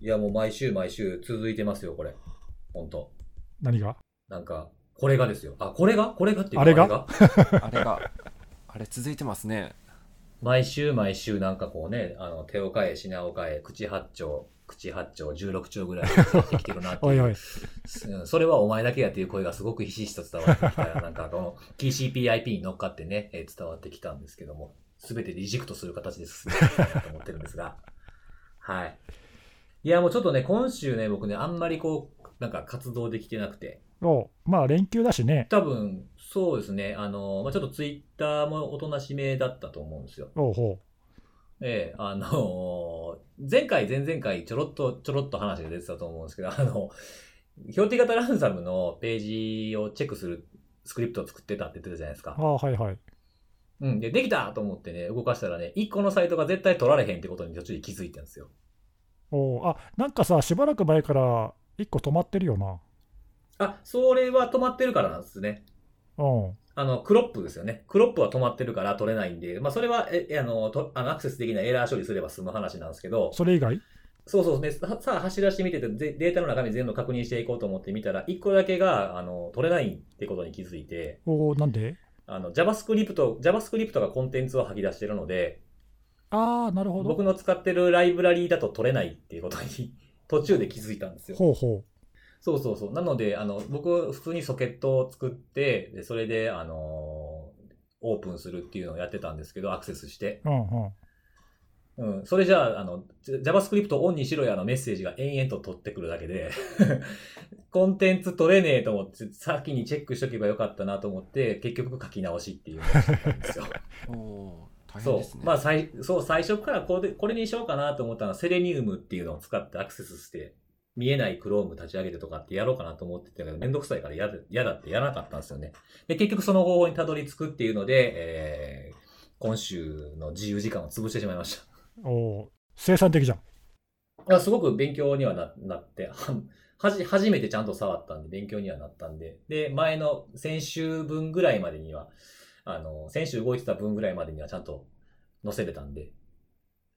いや、もう毎週毎週続いてますよ、これ。ほんと。何が？なんか、これがですよ。あ、これが？これがっていうかあれが？あれが、あれ続いてますね。毎週毎週なんかこうね、あの、手を変え、品を変え、口八丁、口八丁、16丁ぐらいやってきてるなっていう。おいおい。うんそれはお前だけやっていう声がすごくひしひしと伝わってきた。なんかこの TCPIP に乗っかってね、えー伝わってきたんですけども、すべてリジェクトする形で進めていきたいなと思ってるんですが。はい。いや、もうちょっとね、今週ね、僕ね、あんまりこう、なんか活動できてなくて、おうまあ連休だしね。多分、そうですね、あの、まあ、ちょっとツイッターもおとなしめだったと思うんですよ。おうほええあの前回、前々回、ちょろっと、ちょろっと話が出てたと思うんですけど、あの、標定型ランサムのページをチェックするスクリプトを作ってたって言ってたじゃないですう。あか。あ、はいはい。うん。で、できたと思ってね、動かしたらね、1個のサイトが絶対取られへんってことに途中で気づいたんですよ。おうあ、なんかさ、しばらく前から1個止まってるよな。あ、それは止まってるからなんですね。うん。あの、クロップですよね。クロップは止まってるから取れないんで、まあ、それは、え、あの、とあのアクセスできないエラー処理すれば済む話なんですけど、それ以外？そうそうね。ささあ、走らしてみてて、ぜデータの中身全部確認していこうと思ってみたら、1個だけが、あの、取れないってことに気づいて、おうなんで？あの、JavaScript、JavaScript がコンテンツを吐き出してるので、ああ、なるほど。僕の使ってるライブラリーだと取れないっていうことに、途中で気づいたんですよ。ほうほそうそうそう。なので、あの、僕、普通にソケットを作って、でそれで、あのオープンするっていうのをやってたんですけど、アクセスして。う。うんうん。うん。それじゃあ、あの、JavaScript オンにしろやのメッセージが延々と取ってくるだけで、コンテンツ取れねえと思って、先にチェックしとけばよかったなと思って、結局書き直しっていうのをしたんですよ。大変そうですね。。まあ、最、そう、最初からこれこれにしようかなと思ったのは、セレニウムっていうのを使ってアクセスして、見えない Chrome 立ち上げてとかってやろうかなと思ってたけど、めんどくさいから嫌だ嫌だってやらなかったんですよね。で、結局その方法にたどり着くっていうので、えー、今週の自由時間を潰してしまいました。おう生産的じゃん。あすごく勉強にはななって、ははじ、初めてちゃんと触ったんで、勉強にはなったんで、で、前の先週分ぐらいまでには、あの、先週動いてた分ぐらいまでにはちゃんと載せれたんで、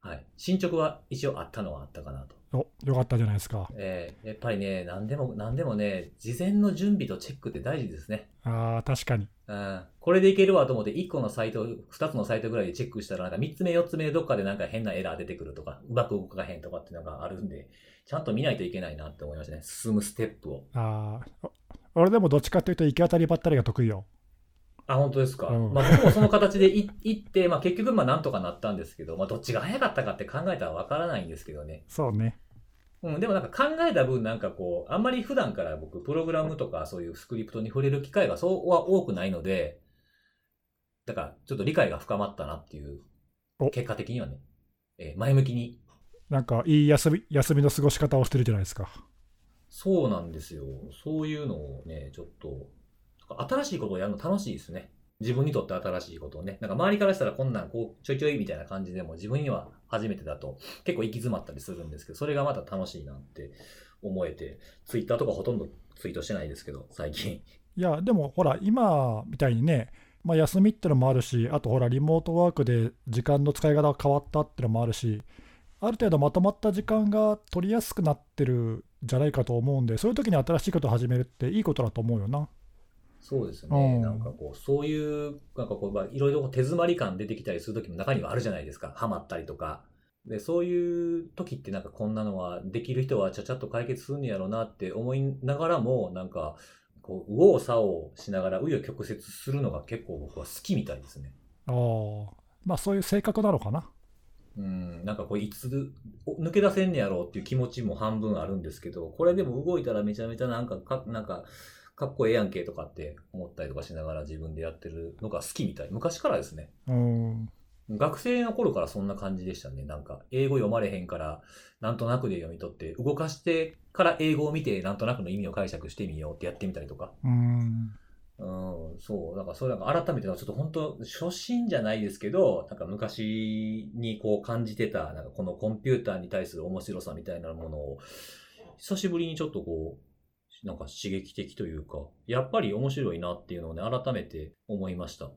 はい。進捗は一応あったのはあったかなと。およかったじゃないですか。えーやっぱりね、何でも、何でもね、事前の準備とチェックって大事ですね。ああ、確かに。うんこれでいけるわと思って、1個のサイト、2つのサイトぐらいでチェックしたら、なんか3つ目、4つ目でどっかでなんか変なエラー出てくるとか、うまく動かへんとかっていうのがあるんで、ちゃんと見ないといけないなって思いましたね。進むステップを。ああ、お俺でもどっちかというと行き当たりばったりが得意よ。あ、本当ですか？うんまあ僕もその形でい 行って、まあ結局まあなんとかなったんですけど、まあどっちが早かったかって考えたらわからないんですけどね。そうね。うん、でもなんか考えた分なんかこう、あんまり普段から僕、プログラムとかそういうスクリプトに触れる機会がそうは多くないので、だからちょっと理解が深まったなっていうお、結果的にはね、えー前向きに。なんかいい休み休みの過ごし方をしてるじゃないですか。そうなんですよ。そういうのをね、ちょっと、新しいことをやるの楽しいですね。自分にとって新しいことをね。なんか周りからしたらこんなんこうちょいちょいみたいな感じでも自分には初めてだと結構行き詰まったりするんですけど、それがまた楽しいなって思えて、ツイッターとかほとんどツイートしてないですけど、最近。いや、でもほら、今みたいにね、まあ、休みってのもあるし、あとほら、リモートワークで時間の使い方が変わったってのもあるし、ある程度まとまった時間が取りやすくなってるじゃないかと思うんで、そういう時に新しいことを始めるっていいことだと思うよな。そうですうね。んなんかこう、そういう、なんかこう、まあいろいろ手詰まり感出てきたりする時も中にはあるじゃないですか。ハマったりとか。で、そういう時ってなんかこんなのはできる人はちゃちゃっと解決するんやろうなって思いながらも、なんか、こう、右往左往しながら紆余曲折するのが結構僕は好きみたいですね。ああ、まあそういう性格なのかな。うん、なんかこう、いつお抜け出せんねやろうっていう気持ちも半分あるんですけど、これでも動いたらめちゃめちゃなんか、かなんか、かっこええやんけとかって思ったりとかしながら自分でやってるのが好きみたい。昔からですね。うん。学生の頃からそんな感じでしたね。なんか、英語読まれへんから、なんとなくで読み取って、動かしてから英語を見て、なんとなくの意味を解釈してみようってやってみたりとか。うん。うん、そう。だからそれなんか改めて、ちょっと本当、初心じゃないですけど、なんか昔にこう感じてた、なんかこのコンピューターに対する面白さみたいなものを、久しぶりにちょっとこう、なんか刺激的というか、やっぱり面白いなっていうのをね、改めて思いました。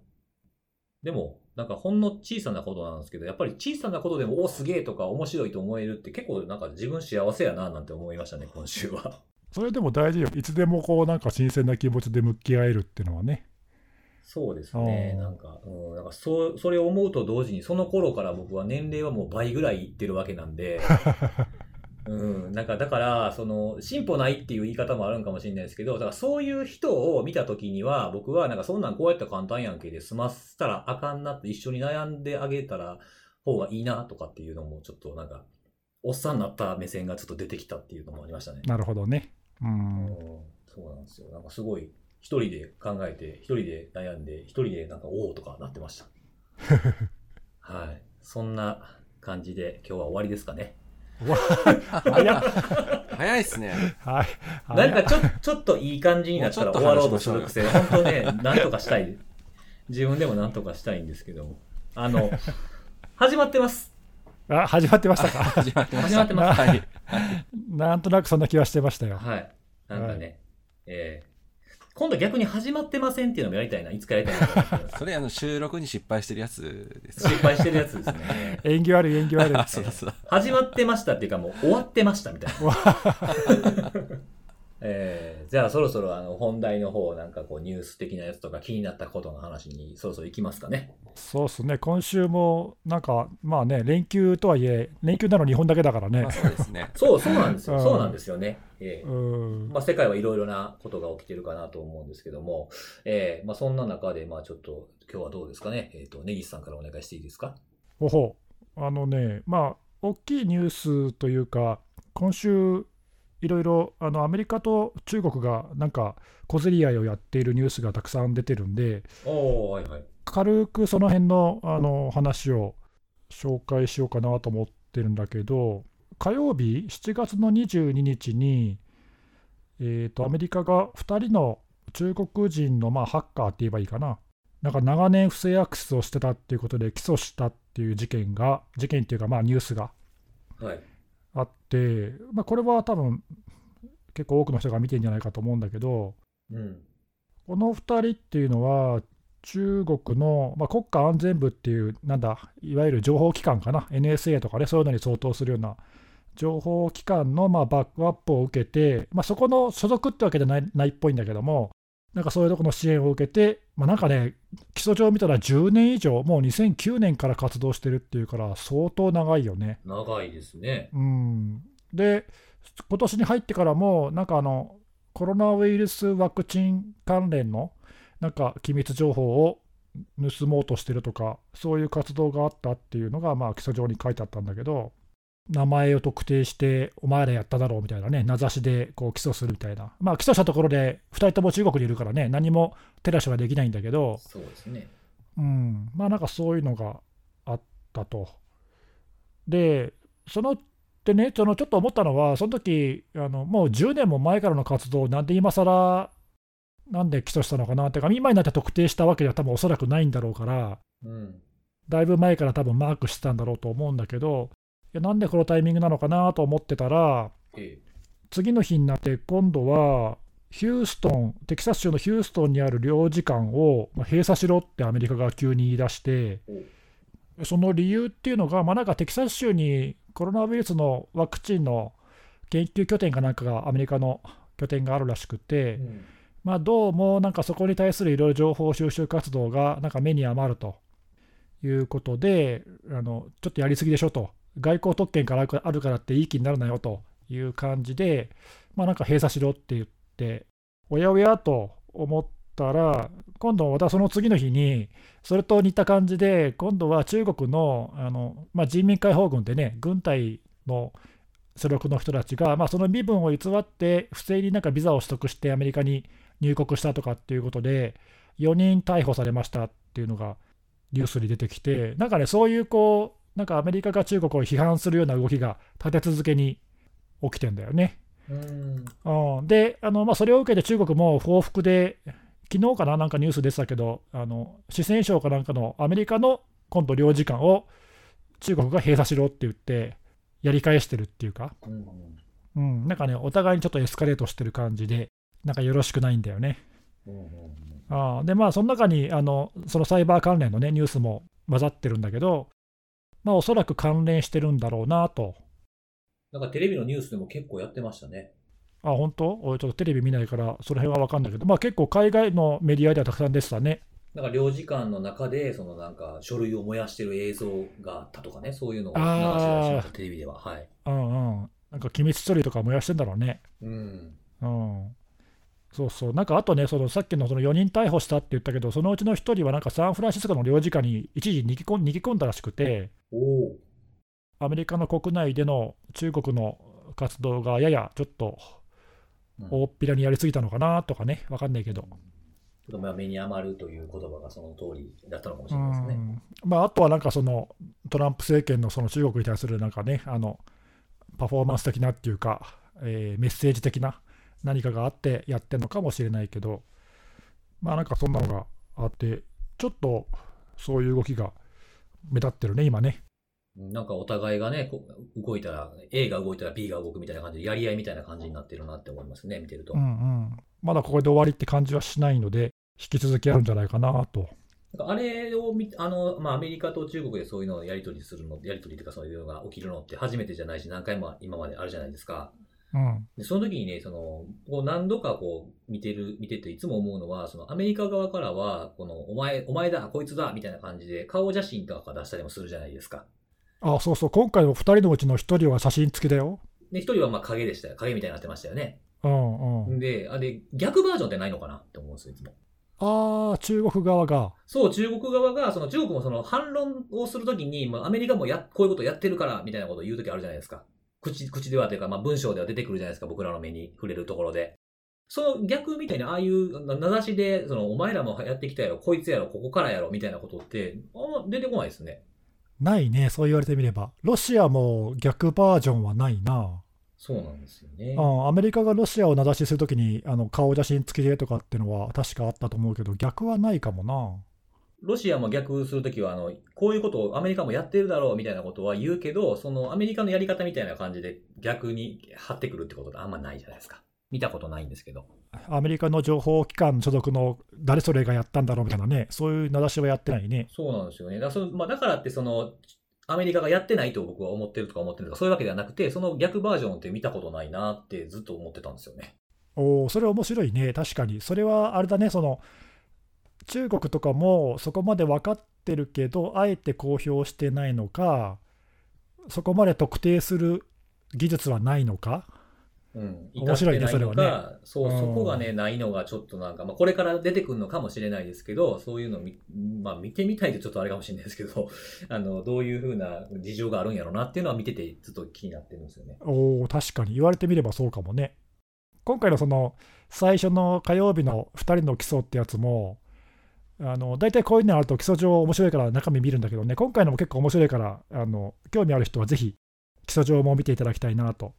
でも、なんかほんの小さなことなんですけど、やっぱり小さなことでも、おすげえとか面白いと思えるって結構なんか自分幸せやななんて思いましたね、今週は。それでも大事よ。いつでもこうなんか新鮮な気持ちで向き合えるっていうのはね。そうですね。なんか、うん、なんかそう、それを思うと同時に、その頃から僕は年齢はもう倍ぐらいいってるわけなんで、うん、なんかだから、その、進歩ないっていう言い方もあるんかもしれないですけど、だからそういう人を見たときには、僕はなんかそんなんこうやったら簡単やんけで済ませたらあかんなって一緒に悩んであげたら方がいいなとかっていうのもちょっとなんか、おっさんになった目線がちょっと出てきたっていうのもありましたね。なるほどね。う。うんんそうなんですよ。なんかすごい、一人で考えて、一人で悩んで、一人でなんか、おおとかなってました。はい。そんな感じで今日は終わりですかね。早っ早いっすね。はい。なんかちょ、ちょっといい感じになったら終わろうとする癖、本当ね、なんとかしたい。自分でもなんとかしたいんですけども。あの、始まってます。あ始まってましたか？始まってました。始まってますはい。なんとなくそんな気はしてましたよ。はい。なんかね、えー今度逆に始まってませんっていうのもやりたいな。いつかやりたいな。それあの収録に失敗してるやつです。失敗してるやつですね。縁起悪い縁起悪い。あ、そうだそうだ。始まってましたっていうかもう終わってましたみたいな。えーじゃあそろそろあの本題の方なんかこうニュース的なやつとか気になったことの話にそろそろ行きますかね。そうですね。今週もなんかまあね連休とはいえ連休なの日本だけだからねまあ。そうですね。そう、そうなんですよ。うんそうなんですよね。えん。まあ、世界はいろいろなことが起きてるかなと思うんですけども、えーまあ、そんな中で、まあ、ちょっと今日はどうですかね？えっ、と、根岸さんからお願いしていいですか？ほほあのね、まあ、大きいニュースというか、今週、いろいろあのアメリカと中国がなんか小競り合いをやっているニュースがたくさん出てるんで、はいはい。軽くその辺のあの話を紹介しようかなと思ってるんだけど、火曜日、7月の22日に、えー、とアメリカが2人の中国人の、まあ、ハッカーって言えばいいかな、なんか長年不正アクセスをしてたっていうことで起訴したっていう事件が、事件っていうか、まあ、ニュースがはい。あって、まあ、これは多分結構多くの人が見てるんじゃないかと思うんだけど、うん。この2人っていうのは、中国の、まあ、国家安全部っていう、なんだ、いわゆる情報機関かな、NSA とかね、そういうのに相当するような情報機関のまあバックアップを受けて、まあ、そこの所属ってわけじゃないないっぽいんだけども、なんかそういうところの支援を受けて、まあ、なんかね、基礎上見たら10年以上、もう2009年から活動してるっていうから、相当長いよね。長いですね。うん、で、今年に入ってからも、なんかあのコロナウイルスワクチン関連のなんか機密情報を盗もうとしてるとか、そういう活動があったっていうのが、まあ、基礎上に書いてあったんだけど、名前を特定して、お前らやっただろうみたいなね、名指しでこう起訴するみたいな、まあ、起訴したところで、2人とも中国にいるからね、何も手出しはできないんだけど、そうですね。うん、まあなんかそういうのがあったと。で、そのでね、そのちょっと思ったのは、その時あのもう10年も前からの活動をなんで今更なんで起訴したのかなっていうか、今になって特定したわけでは多分おそらくないんだろうから、うん。だいぶ前から多分マークしてたんだろうと思うんだけど、いやなんでこのタイミングなのかなと思ってたら、え次の日になって今度はヒューストン、テキサス州のヒューストンにある領事館をまあ閉鎖しろってアメリカが急に言い出して、その理由っていうのが、まあ、なんかテキサス州にコロナウイルスのワクチンの研究拠点かなんかがアメリカの拠点があるらしくて、うん。まあ、どうもなんかそこに対するいろいろ情報収集活動がなんか目に余るということで、あのちょっとやりすぎでしょと、外交特権からあるからっていい気になるなよという感じで、まあ、なんか閉鎖しろって言って、おやおやと思ったら、今度またその次の日に、それと似た感じで、今度は中国のあの、まあ、人民解放軍ってね、軍隊の所属の人たちが、まあ、その身分を偽って、不正になんかビザを取得してアメリカに入国したとかっていうことで、4人逮捕されましたっていうのがニュースに出てきて、なんかね、そういうこう、なんかアメリカが中国を批判するような動きが立て続けに起きてんだよね。うん。うん、で、あのまあ、それを受けて中国も報復で、昨日かな、なんかニュース出てたけど、あの四川省かなんかのアメリカの今度、領事館を中国が閉鎖しろって言って、やり返してるっていうか、うん。うん、なんかね、お互いにちょっとエスカレートしてる感じで、なんかよろしくないんだよね。うん。うんあーで、まあ、その中にあのそのサイバー関連の、ね、ニュースも混ざってるんだけど、まあ、おそらく関連してるんだろうなと。なんかテレビのニュースでも結構やってましたね。あ、本当？俺ちょっとテレビ見ないから、その辺は分かんないけど、まあ、結構海外のメディアではたくさん出てたね。なんか領事館の中で、そのなんか書類を燃やしてる映像があったとかね、そういうのを流しあー出しました、テレビでは。はい。うんうん。なんか機密処理とか燃やしてんだろうね。うん。うん。そうそう。なんかあとね、そのさっきのその4人逮捕したって言ったけど、そのうちの1人はなんかサンフランシスコの領事館に一時逃げ込ん逃げ込んだらしくて。アメリカの国内での中国の活動がややちょっとうん大っぴらにやりすぎたのかなとかね、わかんないけど。ちょっとまあ目に余るという言葉がその通りだったのかもしうれないですね。んまあ、あとはなんかそのトランプ政権のその中国に対するなんかね、あのパフォーマンス的なっていうか、えーメッセージ的な何かがあってやってるのかもしれないけど、まあなんかそんなのがあって、ちょっとそういう動きが目立ってるね、今ね。なんかお互いがね、こう動いたら、A が動いたら B が動くみたいな感じで、やり合いみたいな感じになってるなって思いますね、見てると。うんうん。まだここで終わりって感じはしないので、引き続きあるんじゃないかなと。あれを見あの、まあ、アメリカと中国でそういうのをやり取りするの、やり取りというかそういうのが起きるのって初めてじゃないし、何回も今まであるじゃないですか。うん。でその時にね、その、こう何度かこう見てる、見てていつも思うのは、そのアメリカ側からは、この、お前、お前だ、こいつだ、みたいな感じで顔写真とか出したりもするじゃないですか。あ、そうそう、今回の2人のうちの1人は写真付きだよ。で、一人はまあ影でしたよ。影みたいになってましたよね。うんうん。で、あれ、逆バージョンってないのかな？って思うんですよ、いつも。ああ、中国側が。そう、中国側が、その中国もその反論をするときに、まあ、アメリカもや、こういうことやってるから、みたいなことを言うときあるじゃないですか。口、口ではというか、まあ、文章では出てくるじゃないですか、僕らの目に触れるところで。その逆みたいに、ああいうな名指しで、その、お前らもやってきたやろ、こいつやろ、ここからやろ、みたいなことって、あんま出てこないですね。ないね、そう言われてみれば。ロシアも逆バージョンはないな。そうなんですよね。あアメリカがロシアを名指しするときにあの顔写真付きでとかっていうのは確かあったと思うけど、逆はないかもな。ロシアも逆するときは、あの、こういうことをアメリカもやってるだろうみたいなことは言うけど、そのアメリカのやり方みたいな感じで逆に張ってくるってことがあんまないじゃないですか。見たことないんですけど。アメリカの情報機関所属の誰それがやったんだろうみたいなね、そういう名指しはやってないね。そうなんですよね。だからそのまあ、だからって、その、アメリカがやってないと僕は思ってるとか思ってるとか、そういうわけではなくて、その逆バージョンって見たことないなってずっと思ってたんですよね。おーそれ面白いね、確かに。それはあれだね、その中国とかもそこまで分かってるけど、あえて公表してないのか、そこまで特定する技術はないのか？うん。面白いね至ってなのかそう、うんそこがね、ないのがちょっとなんか、まあ、これから出てくるのかもしれないですけど、そういうのまあ、見てみたいとちょっとあれかもしれないですけど、あの、どういうふうな事情があるんやろうなっていうのは見ててずっと気になってるんですよね。おー確かに言われてみればそうかもね。今回のその最初の火曜日の2人の基礎ってやつも、あの大体こういうのあると基礎上面白いから中身見るんだけどね、今回のも結構面白いから、あの興味ある人はぜひ基礎上も見ていただきたいなと。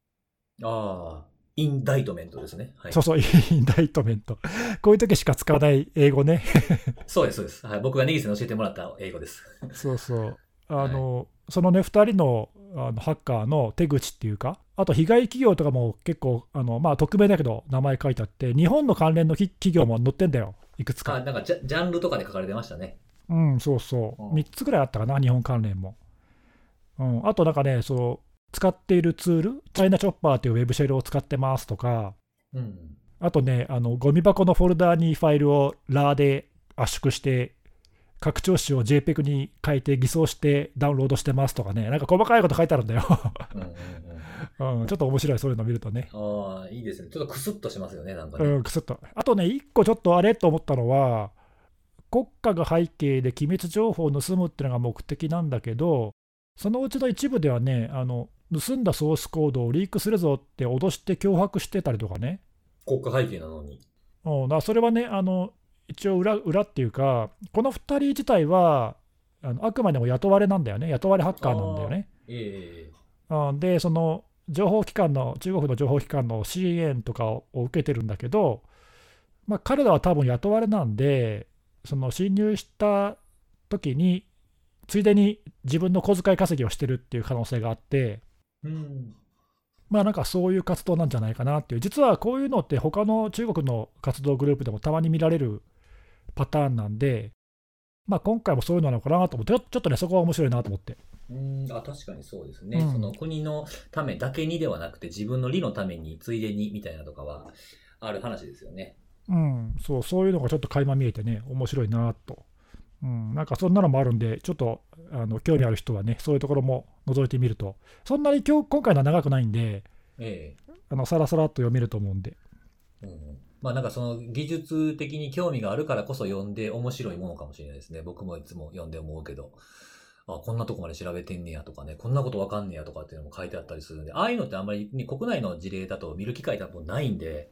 ああ、インダイトメントですね。はい。そうそう、インダイトメント。こういう時しか使わない英語ね。そうです、そうです。はい。僕がネギスに教えてもらった英語です。そうそう。あの、そのね、2人のあのハッカーの手口っていうか、あと被害企業とかも結構、あのまあ、匿名だけど名前書いてあって、日本の関連のき企業も載ってんだよ、いくつあ、か。なんかジャジャンルとかで書かれてましたね。うん、そうそう。うん3つぐらいあったかな、日本関連も。うん、あとなんかね、そう使っているツール、チャイナチョッパーというウェブシェルを使ってますとか、うん。あとね、あのゴミ箱のフォルダーにファイルをラーで圧縮して、拡張子を JPEG に変えて偽装してダウンロードしてますとかね、なんか細かいこと書いてあるんだよ。うんちょっと面白い、そういうの見るとね。ああ、いいですね。ちょっとクスッとしますよね、なんかね。うん、くすっと。あとね、一個ちょっとあれと思ったのは、国家が背景で機密情報を盗むっていうのが目的なんだけど、そのうちの一部ではね、あの盗んだソースコードをリークするぞって脅して脅迫してたりとかね。国家背景なのに。うん、それはね、あの一応裏、裏っていうか、この2人自体はあのあくまでも雇われなんだよね、雇われハッカーなんだよね。ええうんで、その情報機関の、中国の情報機関の支援とかを受けてるんだけど、まあ、彼らは多分雇われなんで、その侵入した時に、ついでに自分の小遣い稼ぎをしてるっていう可能性があって、うん。まあなんかそういう活動なんじゃないかなっていう、実はこういうのって、他の中国の活動グループでもたまに見られるパターンなんで、まあ、今回もそういうのなのかなと思って、ちょっとね、そこは面白いなと思って。うん、あ、確かにそうですね。うんその国のためだけにではなくて、自分の利のために、ついでに、みたいなとかは、ある話ですよね。うん、そう、そういうのがちょっと垣間見えてね、面白いなと。うん、なんかそんなのもあるんで、ちょっとあの興味ある人はね、そういうところも覗いてみると、そんなに今日今回のは長くないんで、ええ。あのさらさらっと読めると思うんで、うんうんまあなんかその技術的に興味があるからこそ読んで面白いものかもしれないですね。僕もいつも読んで思うけど。あ、こんなとこまで調べてんねやとかね、こんなことわかんねやとかっていうのも書いてあったりするんで、ああいうのってあんまり、ね、国内の事例だと見る機会多分ないんで、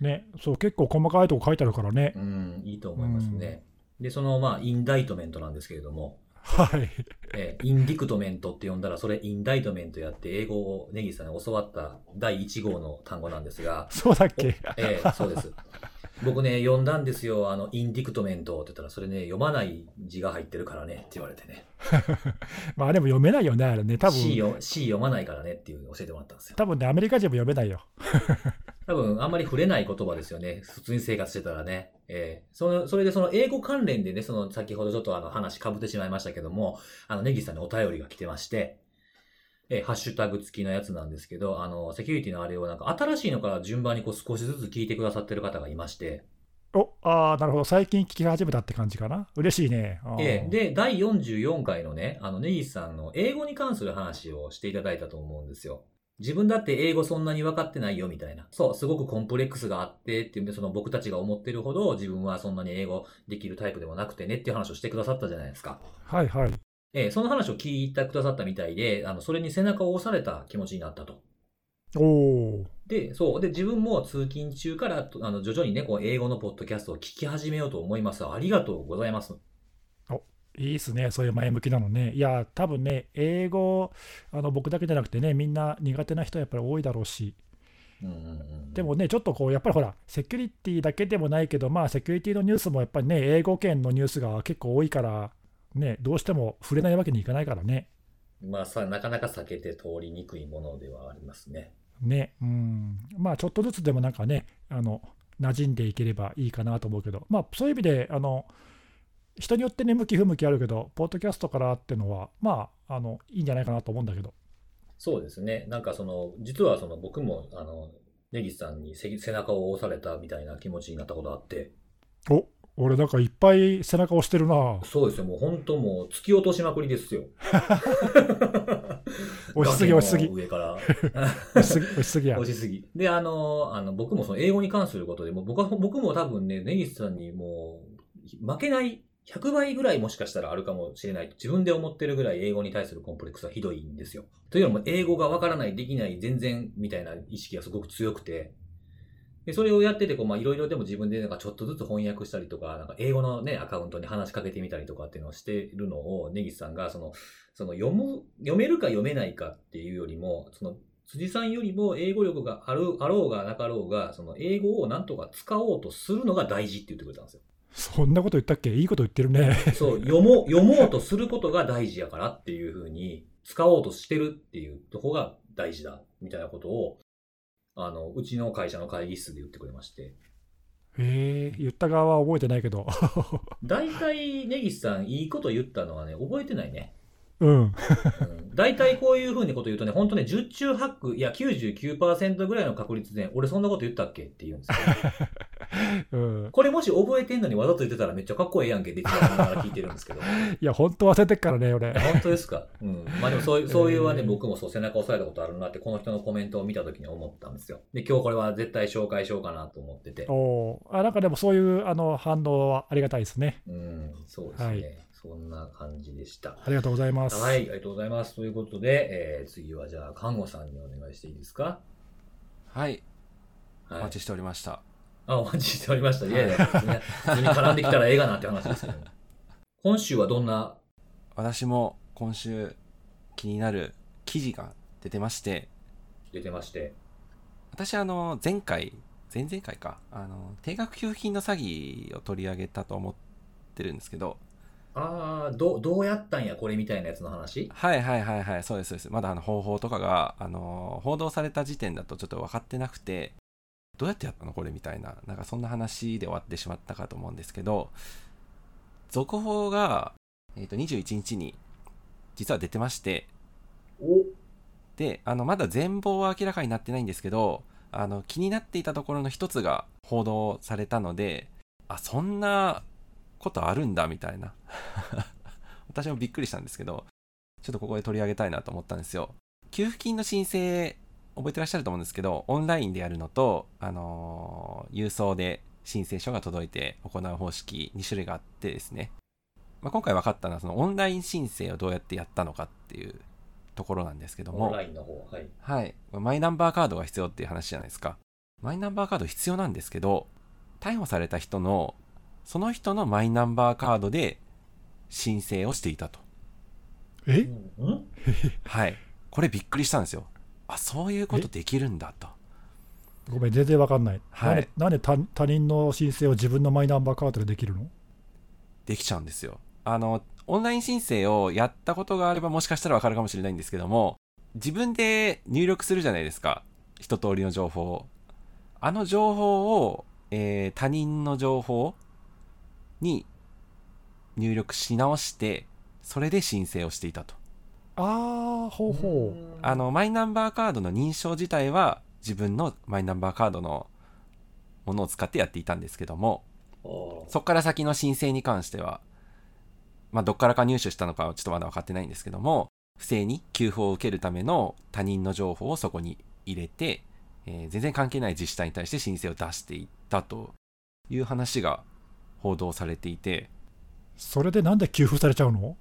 ね、そう、結構細かいとこ書いてあるからねう、ん、いいと思いますね。で、そのまあ、インダイトメントなんですけれども、はい、えーインディクトメントって呼んだら、それインダイトメントやって英語をネギさんに教わった第1号の単語なんですが、そうだっけ、ええそうです。僕ね、読んだんですよ、あの、インディクトメントって言ったら、それね、読まない字が入ってるからねって言われてね。まあでも読めないよね、あれね、多分よ C 読まないからねっていう教えてもらったんですよ。多分ね、アメリカ人も読めないよ。多分、あんまり触れない言葉ですよね。普通に生活してたらね。ええその、それでその英語関連でね、その、先ほどちょっとあの話被ってしまいましたけども、あの、ネギさんにお便りが来てまして、ええハッシュタグ付きのやつなんですけど、あの、セキュリティのあれをなんか新しいのから順番にこう少しずつ聞いてくださってる方がいまして、おああ、なるほど、最近聞き始めたって感じかな。嬉しいね。ええで、第44回のね、あの、ネギスさんの英語に関する話をしていただいたと思うんですよ。自分だって英語そんなに分かってないよみたいな。そう、すごくコンプレックスがあってっていうんで、その僕たちが思ってるほど自分はそんなに英語できるタイプでもなくてねっていう話をしてくださったじゃないですか。はいはい。ええその話を聞いてくださったみたいで、あの、それに背中を押された気持ちになったと。おお、で、そう。で、自分も通勤中から、とあの、徐々にね、こう、英語のポッドキャストを聞き始めようと思います。ありがとうございます。いいっすね、そういう前向きなのね。いや、多分ね、英語、あの僕だけじゃなくてね、みんな苦手な人はやっぱり多いだろうし。でもね、ちょっとこう、やっぱりほら、セキュリティだけでもないけど、まあ、セキュリティのニュースもやっぱりね、英語圏のニュースが結構多いから、ね、どうしても触れないわけにいかないからね。まあさ、なかなか避けて通りにくいものではありますね。ね、うん、まあ、ちょっとずつでもなんかね、あの、馴染んでいければいいかなと思うけど、まあ、そういう意味で、あの、人によってね、向き不向きあるけど、ポッドキャストからっていうのは、まあ、あの、いいんじゃないかなと思うんだけど。そうですね。なんかその、実はその僕も、あの、ネギスさんに背背中を押されたみたいな気持ちになったことあって。お俺なんかいっぱい背中押してるな。そうですよ。もう本当もう突き落としまくりですよ。押しすぎ押しすぎ上から。押しすぎ、押しすぎや。押しすぎ。で、あの、あの、僕もその英語に関することで、もう僕は、僕も多分ね、ネギスさんにもう、負けない、100倍ぐらいもしかしたらあるかもしれないと自分で思ってるぐらい英語に対するコンプレックスはひどいんですよ。というのも、英語がわからない、できない、全然みたいな意識がすごく強くて、で、それをやってて、こう、まあ、いろいろでも自分でなんかちょっとずつ翻訳したりとか、なんか英語のね、アカウントに話しかけてみたりとかっていうのをしてるのを、ネギスさんが、その、その読む、読めるか読めないかっていうよりも、その、辻さんよりも英語力がある、あろうがなかろうが、その英語をなんとか使おうとするのが大事って言ってくれたんですよ。そんなこと言ったっけ？いいこと言ってるね。そう、読もう、読もうとすることが大事やからっていうふうに、使おうとしてるっていうとこが大事だ、みたいなことを、あの、うちの会社の会議室で言ってくれまして。へえ、言った側は覚えてないけど。大体、ネギスさん、いいこと言ったのはね、覚えてないね。うん。うん大体こういうふうにこと言うとね、本当ね、10中8区、いや、99%ぐらいの確率で、俺そんなこと言ったっけ？って言うんですよ。うん、これもし覚えてんのにわざと言ってたらめっちゃかっこええやんけって言ってたから聞いてるんですけど。いや、本当忘れてっからね、俺。本当ですか？うん。まあでもそういう、そういうはね、えー僕もそう背中押されたことあるなって、この人のコメントを見た時に思ったんですよ。で、今日これは絶対紹介しようかなと思ってて。おーあなんかでもそういうあの反応はありがたいですね。うん、そうですね。はいそんな感じでした。ありがとうございます。はい、ありがとうございます。ということで、えー、次はじゃあ、看護さんにお願いしていいですか？はい、はいお待ちしておりました。あ、お待ちしておりました。いやいや、普通に普通に絡んできたらええがなって話ですけど。今週はどんな、私も今週気になる記事が出てまして、出てまして。私あの前回、前々回か、あの定額給付金の詐欺を取り上げたと思ってるんですけど、ああ、ど、どうやったんや、これみたいなやつの話？はいはいはいはい、そうですそうです。まだあの方法とかが、あの報道された時点だとちょっと分かってなくて、どうやってやったのこれみたいな、なんかそんな話で終わってしまったかと思うんですけど、続報が、えー、と21日に実は出てまして、おで、あの、まだ全貌は明らかになってないんですけど、あの、気になっていたところの一つが報道されたので、あ、そんなことあるんだ、みたいな。私もびっくりしたんですけど、ちょっとここで取り上げたいなと思ったんですよ。給付金の申請、覚えてらっしゃると思うんですけど、オンラインでやるのと、あのー郵送で申請書が届いて行う方式2種類があってですね。まあ、今回分かったのは、そのオンライン申請をどうやってやったのかっていうところなんですけどもオン、ラインの方、はい。はい。マイナンバーカードが必要っていう話じゃないですか。マイナンバーカード必要なんですけど、逮捕された人の、その人のマイナンバーカードで申請をしていたと。え？はい。これびっくりしたんですよ。あ、そういうことできるんだと。ごめん、全然わかんない。はいなんでなんで他他人の申請を自分のマイナンバーカードでできるの？できちゃうんですよ。あの、オンライン申請をやったことがあればもしかしたらわかるかもしれないんですけども、自分で入力するじゃないですか。一通りの情報を。あの情報を、えー他人の情報に入力し直して、それで申請をしていたと。ああ、ほうほう。あの、マイナンバーカードの認証自体は自分のマイナンバーカードのものを使ってやっていたんですけども、そこから先の申請に関しては、まあ、どっからか入手したのかはちょっとまだ分かってないんですけども、不正に給付を受けるための他人の情報をそこに入れて、えー全然関係ない自治体に対して申請を出していったという話が報道されていて、それでなんで給付されちゃうの？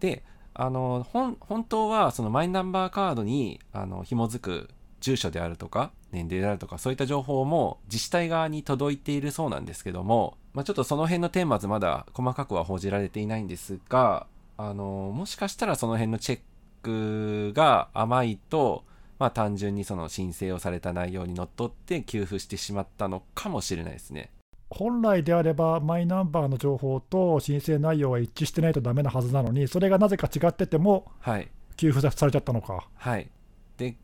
で、あの、本当はそのマイナンバーカードにあの紐づく住所であるとか、年齢であるとか、そういった情報も自治体側に届いているそうなんですけども、まあ、ちょっとその辺の顛末まだ細かくは報じられていないんですが、あの、もしかしたらその辺のチェックが甘いと、まあ単純にその申請をされた内容にのっとって給付してしまったのかもしれないですね。本来であれば、マイナンバーの情報と申請内容は一致してないとダメなはずなのに、それがなぜか違ってても、はい。給付されちゃったのか。はい。で、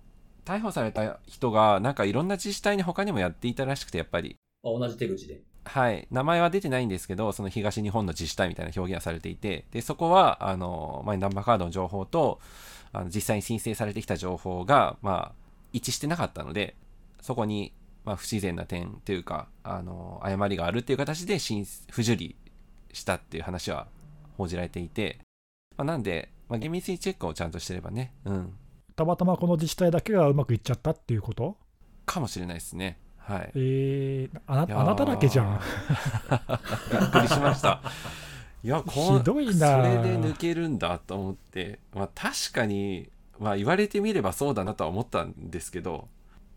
逮捕された人が、なんかいろんな自治体に他にもやっていたらしくて、やっぱり、あ同じ手口で。はい。名前は出てないんですけど、その東日本の自治体みたいな表現はされていて、で、そこは、あの、マイナンバーカードの情報と、あの実際に申請されてきた情報が、まあ、一致してなかったので、そこに、まあ、不自然な点というか、あの、誤りがあるっていう形で申不受理したっていう話は報じられていて、まあ、なんで、まあ、厳密にチェックをちゃんとしてればね、うん、たまたまこの自治体だけがうまくいっちゃったっていうこと？かもしれないですね。はい。えー、あなあなただけじゃん。びっくりしました。いや、こんひどいなそれで抜けるんだと思って、まあ確かに、まあ言われてみればそうだなとは思ったんですけど、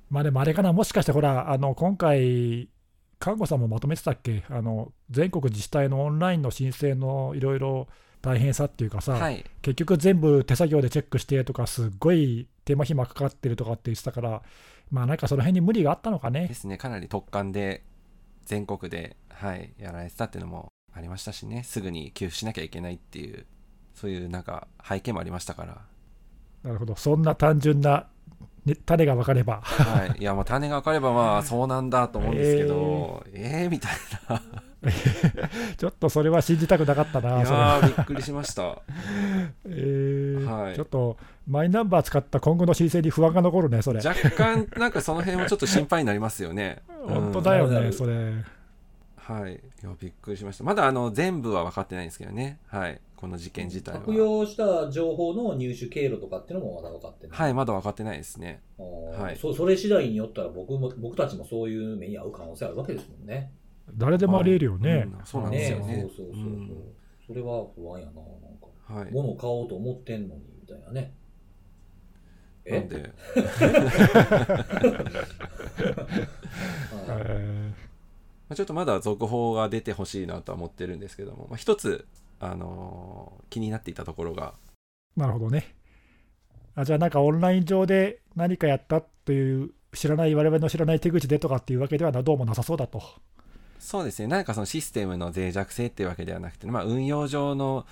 まあでもあれかな、もしかしてほら、あの今回、看護さんもまとめてたっけ？あの、全国自治体のオンラインの申請のいろいろ大変さっていうかさ、はい。結局全部手作業でチェックしてとか、すっごい手間暇かかってるとかって言ってたから、まあなんかその辺に無理があったのかね？で。すね、かなり特感で、全国で、はい、やられてたっていうのもありましたしね、すぐに給付しなきゃいけないっていう、そういうなんか背景もありましたから、なるほど、そんな単純な、ね、種が分かれば。はい。いや、まあ種が分かればまあそうなんだと思うんですけど、えー、みたいな。ちょっとそれは信じたくなかったいな、それやー、びっくりしました。えーはいちょっとマイナンバー使った今後の申請に不安が残るね、それ。若干なんかその辺はちょっと心配になりますよね。本当だよね、うんそれ。はい。いや、びっくりしました。まだあの全部は分かってないんですけどね。はい。この事件自体は。悪用した情報の入手経路とかっていうのもまだ分かってない。はい、まだ分かってないですね。はいそそれ次第によったら僕も僕たちもそういう目に遭う可能性あるわけですもんね。誰でもありえるよね。うんそうなんですよね。そうそうそうそう、うんそれは不安やな、なんか。はい。物を買おうと思ってんのに、みたいなね。え？なんで、はい えまあちょっとまだ続報が出てほしいなとは思ってるんですけども、まあ、一つ、あのー気になっていたところが、ーなるほどね。あじゃあなんかオンライン上で何かやったという知らない我々の知らない手口でとかっていうわけではなどうもなさそうだと。そうですね、何かそのシステムの脆弱性っていうわけではなくて、まあ、運用上の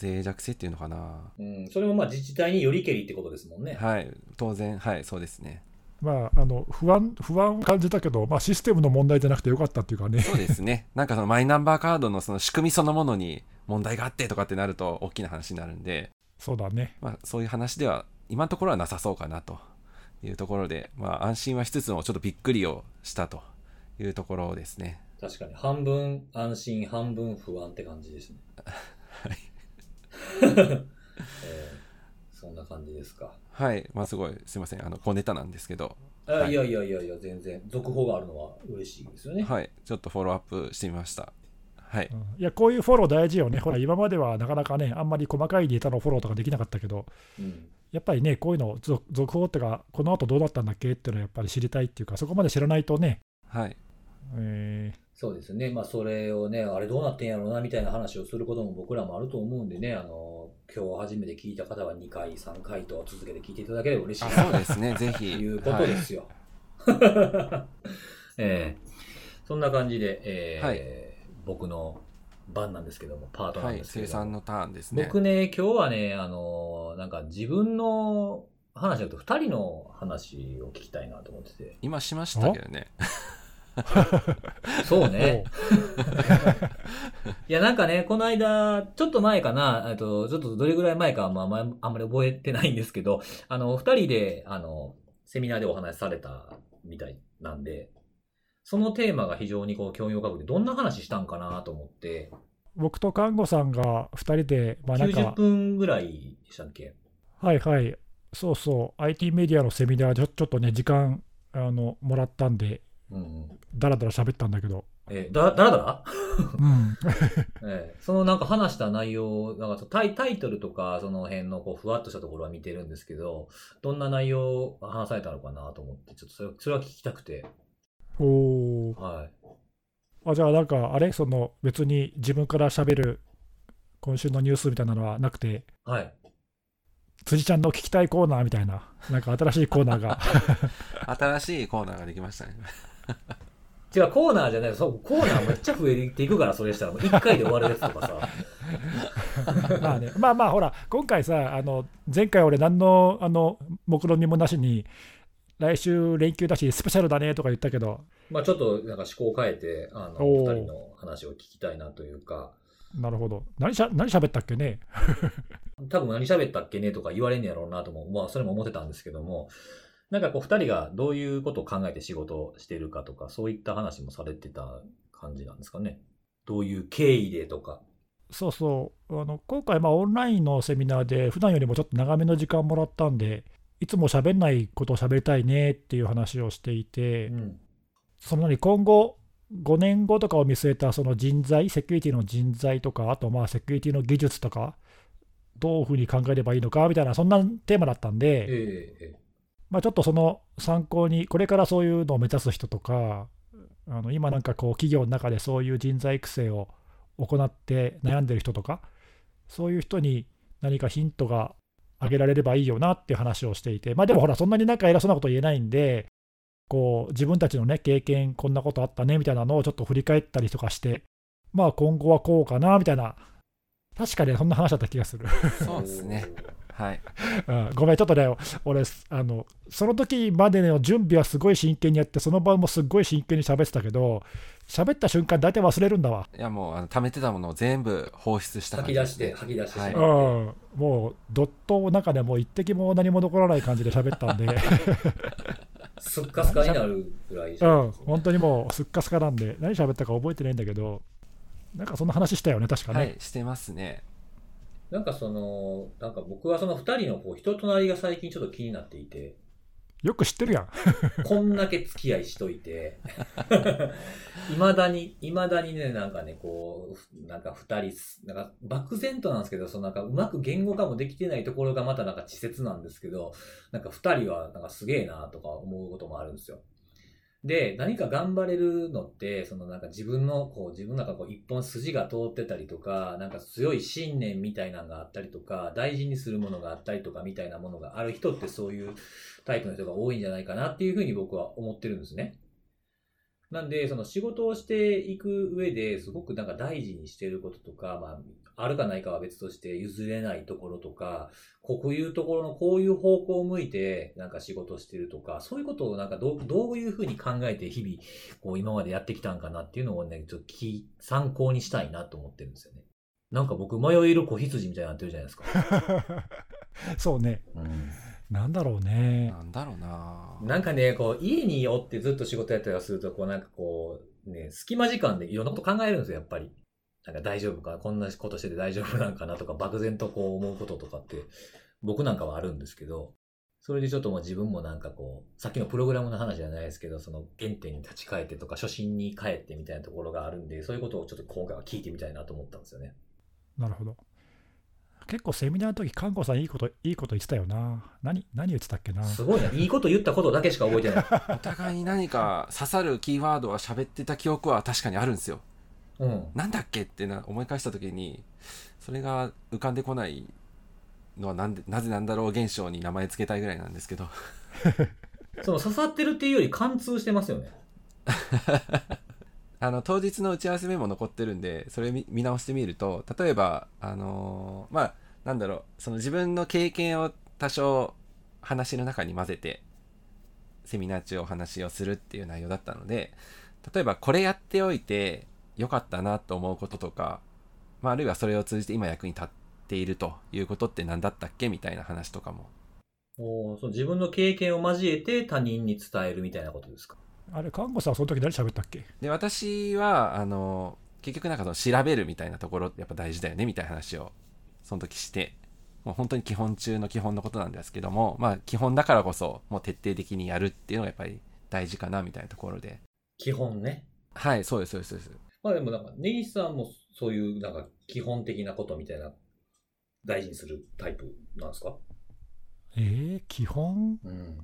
脆弱性っていうのかな。うん、それもまあ自治体によりけりってことですもんね。はい、当然、はい、そうですね。まあ、あの不安不安を感じたけど、まあ、システムの問題じゃなくてよかったっていうかね。そうですね。なんかそのマイナンバーカードのその仕組みそのものに問題があってとかってなると大きな話になるんで、そうだね。まあ、そういう話では今のところはなさそうかなというところで、まあ、安心はしつつもちょっとびっくりをしたというところですね。確かに、半分安心、半分不安って感じですね。はい。えーそんな感じですか。はい。まあ、すごい、すいません。あの、小ネタなんですけど、あはいいやいやいやいや、全然、続報があるのは嬉しいですよね。はい。ちょっとフォローアップしてみました。はい。うんいや、こういうフォロー大事よね。ほら、今まではなかなかね、あんまり細かいデータのフォローとかできなかったけど、うんやっぱりね、こういうの続、続報っていうか、この後どうだったんだっけっていうのはやっぱり知りたいっていうか、そこまで知らないとね、はい。えそうですね。まあ、それをね、あれどうなってんやろうな、みたいな話をすることも僕らもあると思うんでね、あの、今日初めて聞いた方は2回、3回と続けて聞いていただければ嬉しいそうですね。ぜとひ。いうことですよ。ええそんな感じで、ええはい僕の番なんですけども、パートはい。はい。なんですけども生産のターンですね。僕ね、今日はね、あの、なんか自分の話じゃなくて、2人の話を聞きたいなと思ってて。今しましたけどね。そうーね。いや、なんかね、この間、ちょっと前かな、えっと、ちょっとどれぐらい前かは、まあ、まああんまり覚えてないんですけど、あの、二人で、あの、セミナーでお話しされたみたいなんで、そのテーマが非常にこう、興味深くて、どんな話したんかなと思って、僕と看護さんが2人で、まあなん90か、分ぐらいでしたっけ？はいはい、そうそう、IT メディアのセミナーでちょちょっとね、時間あのもらったんで。だらだら喋ったんだけど、え、だ、だらだらうん、ええ、そのなんか話した内容、なんかタイタイトルとかその辺のこうふわっとしたところは見てるんですけど、どんな内容を話されたのかなと思って、ちょっとそれそれは聞きたくて。おー。はい。あじゃあなんか、あれ、その別に自分から喋る今週のニュースみたいなのはなくて、はい。辻ちゃんの聞きたいコーナーみたいな、なんか新しいコーナーが、新しいコーナーができましたね。違う、コーナーじゃない、そう、コーナーめっちゃ増えていくから、それしたら、もう一回で終わるやつとかさ。まあね、まあまあ、ほら、今回さ、あの前回俺、何のあの目論見もなしに、来週連休だし、スペシャルだねとか言ったけど、まあちょっとなんか思考を変えて、あの、おー。二人の話を聞きたいなというか、なるほど、何しゃ何喋ったっけね、多分何喋ったっけねとか言われんねやろうなとも、まあそれも思ってたんですけども、なんかこう二人がどういうことを考えて仕事をしてるかとか、そういった話もされてた感じなんですかね。どういう経緯でとか。そうそう、あの今回、まあ、オンラインのセミナーで、普段よりもちょっと長めの時間もらったんで、いつも喋んないことを喋りたいねっていう話をしていて、うん。その何今後、5年後とかを見据えたその人材、セキュリティの人材とか、あとまあセキュリティの技術とか、どういうふうに考えればいいのかみたいな、そんなテーマだったんえで、ええまあ、ちょっとその参考に、これからそういうのを目指す人とか、あの今なんかこう、企業の中でそういう人材育成を行って悩んでる人とか、そういう人に何かヒントがあげられればいいよなっていう話をしていて、まあでもほら、そんなになんか偉そうなこと言えないんで、こう自分たちのね、経験、こんなことあったねみたいなのをちょっと振り返ったりとかして、まあ今後はこうかなみたいな、確かにそんな話だった気がする。そうですね。はい。うんごめん、ちょっとね、俺、あのその時までの準備はすごい真剣にやって、その場もすごい真剣に喋ってたけど、喋った瞬間、大体忘れるんだわ。いやもうあの溜めてたものを全部放出した吐き出して、吐き出して。はい。うん、もう、ドットの中でもう一滴も何も残らない感じで喋ったんで、すっかすかになるぐらいじうゃん、本当にもうすっかすかなんで、何喋ったか覚えてないんだけど、なんかそんな話したよね、確かね。はい、してますね。なんかその、なんか僕はその二人のこう人となりが最近ちょっと気になっていて、よく知ってるやん。こんだけ付き合いしといて、いまだに、いまだにね、なんかね、こう、なんか二人、なんか漠然となんですけど、そのなんかうまく言語化もできてないところがまたなんか稚拙なんですけど、なんか二人はなんかすげえなとか思うこともあるんですよ。で、何か頑張れるのって、そのなんか自分の、こう自分の中こう一本筋が通ってたりとか、なんか強い信念みたいなのがあったりとか、大事にするものがあったりとかみたいなものがある人ってそういうタイプの人が多いんじゃないかなっていうふうに僕は思ってるんですね。なんで、その仕事をしていく上ですごくなんか大事にしてることとか、まあ、あるかないかは別として譲れないところとか、こういうところのこういう方向を向いてなんか仕事をしてるとか、そういうことをなんかどうどういうふうに考えて日々こう今までやってきたんかなっていうのをね、ちょっとき参考にしたいなと思ってるんですよね。なんか僕、迷える子羊みたいになってるじゃないですか。そうね、うんなんだろうね。なんだろうななんかね、こう、家におってずっと仕事やったりすると、こう、なんかこう、ね、隙間時間でいろんなこと考えるんですよ、やっぱり。なんか大丈夫か、こんなことしてて大丈夫なんかな？とか、漠然とこう思うこととかって、僕なんかはあるんですけど、それでちょっともう自分もなんかこう、さっきのプログラムの話じゃないですけど、その原点に立ち返ってとか、初心に帰ってみたいなところがあるんで、そういうことをちょっと今回は聞いてみたいなと思ったんですよね。なるほど。結構セミナーの時、看護さんいいこと、いいこと言ってたよな。何、何言ってたっけな？すごいな。いいこと言ったことだけしか覚えてない。お互いに何か刺さるキーワードは喋ってた記憶は確かにあるんですようん。なんだっけってな思い返した時にそれが浮かんでこないのはなんでなぜなんだろう現象に名前つけたいぐらいなんですけど その刺さってるっていうより貫通してますよね。あの当日の打ち合わせメモ残ってるんでそれ見見直してみると例えばあのーまあなんだろうその自分の経験を多少話の中に混ぜてセミナー中お話をするっていう内容だったので例えばこれやっておいてよかったなと思うこととか、まあ、あるいはそれを通じて今役に立っているということって何だったっけみたいな話とかもおーそう自分の経験を交えて他人に伝えるみたいなことですか？あれ、看護さんはその時何喋ったっけ？で私はあの結局なんかその調べるみたいなところってやっぱ大事だよねみたいな話をその時してもう本当に基本中の基本のことなんですけどもまあ基本だからこそもう徹底的にやるっていうのがやっぱり大事かなみたいなところで基本ね。はいそうですそうですそうですまあでもなんか、根岸さんもそういうなんか基本的なことみたいな大事にするタイプなんですか？えー、基本？うん。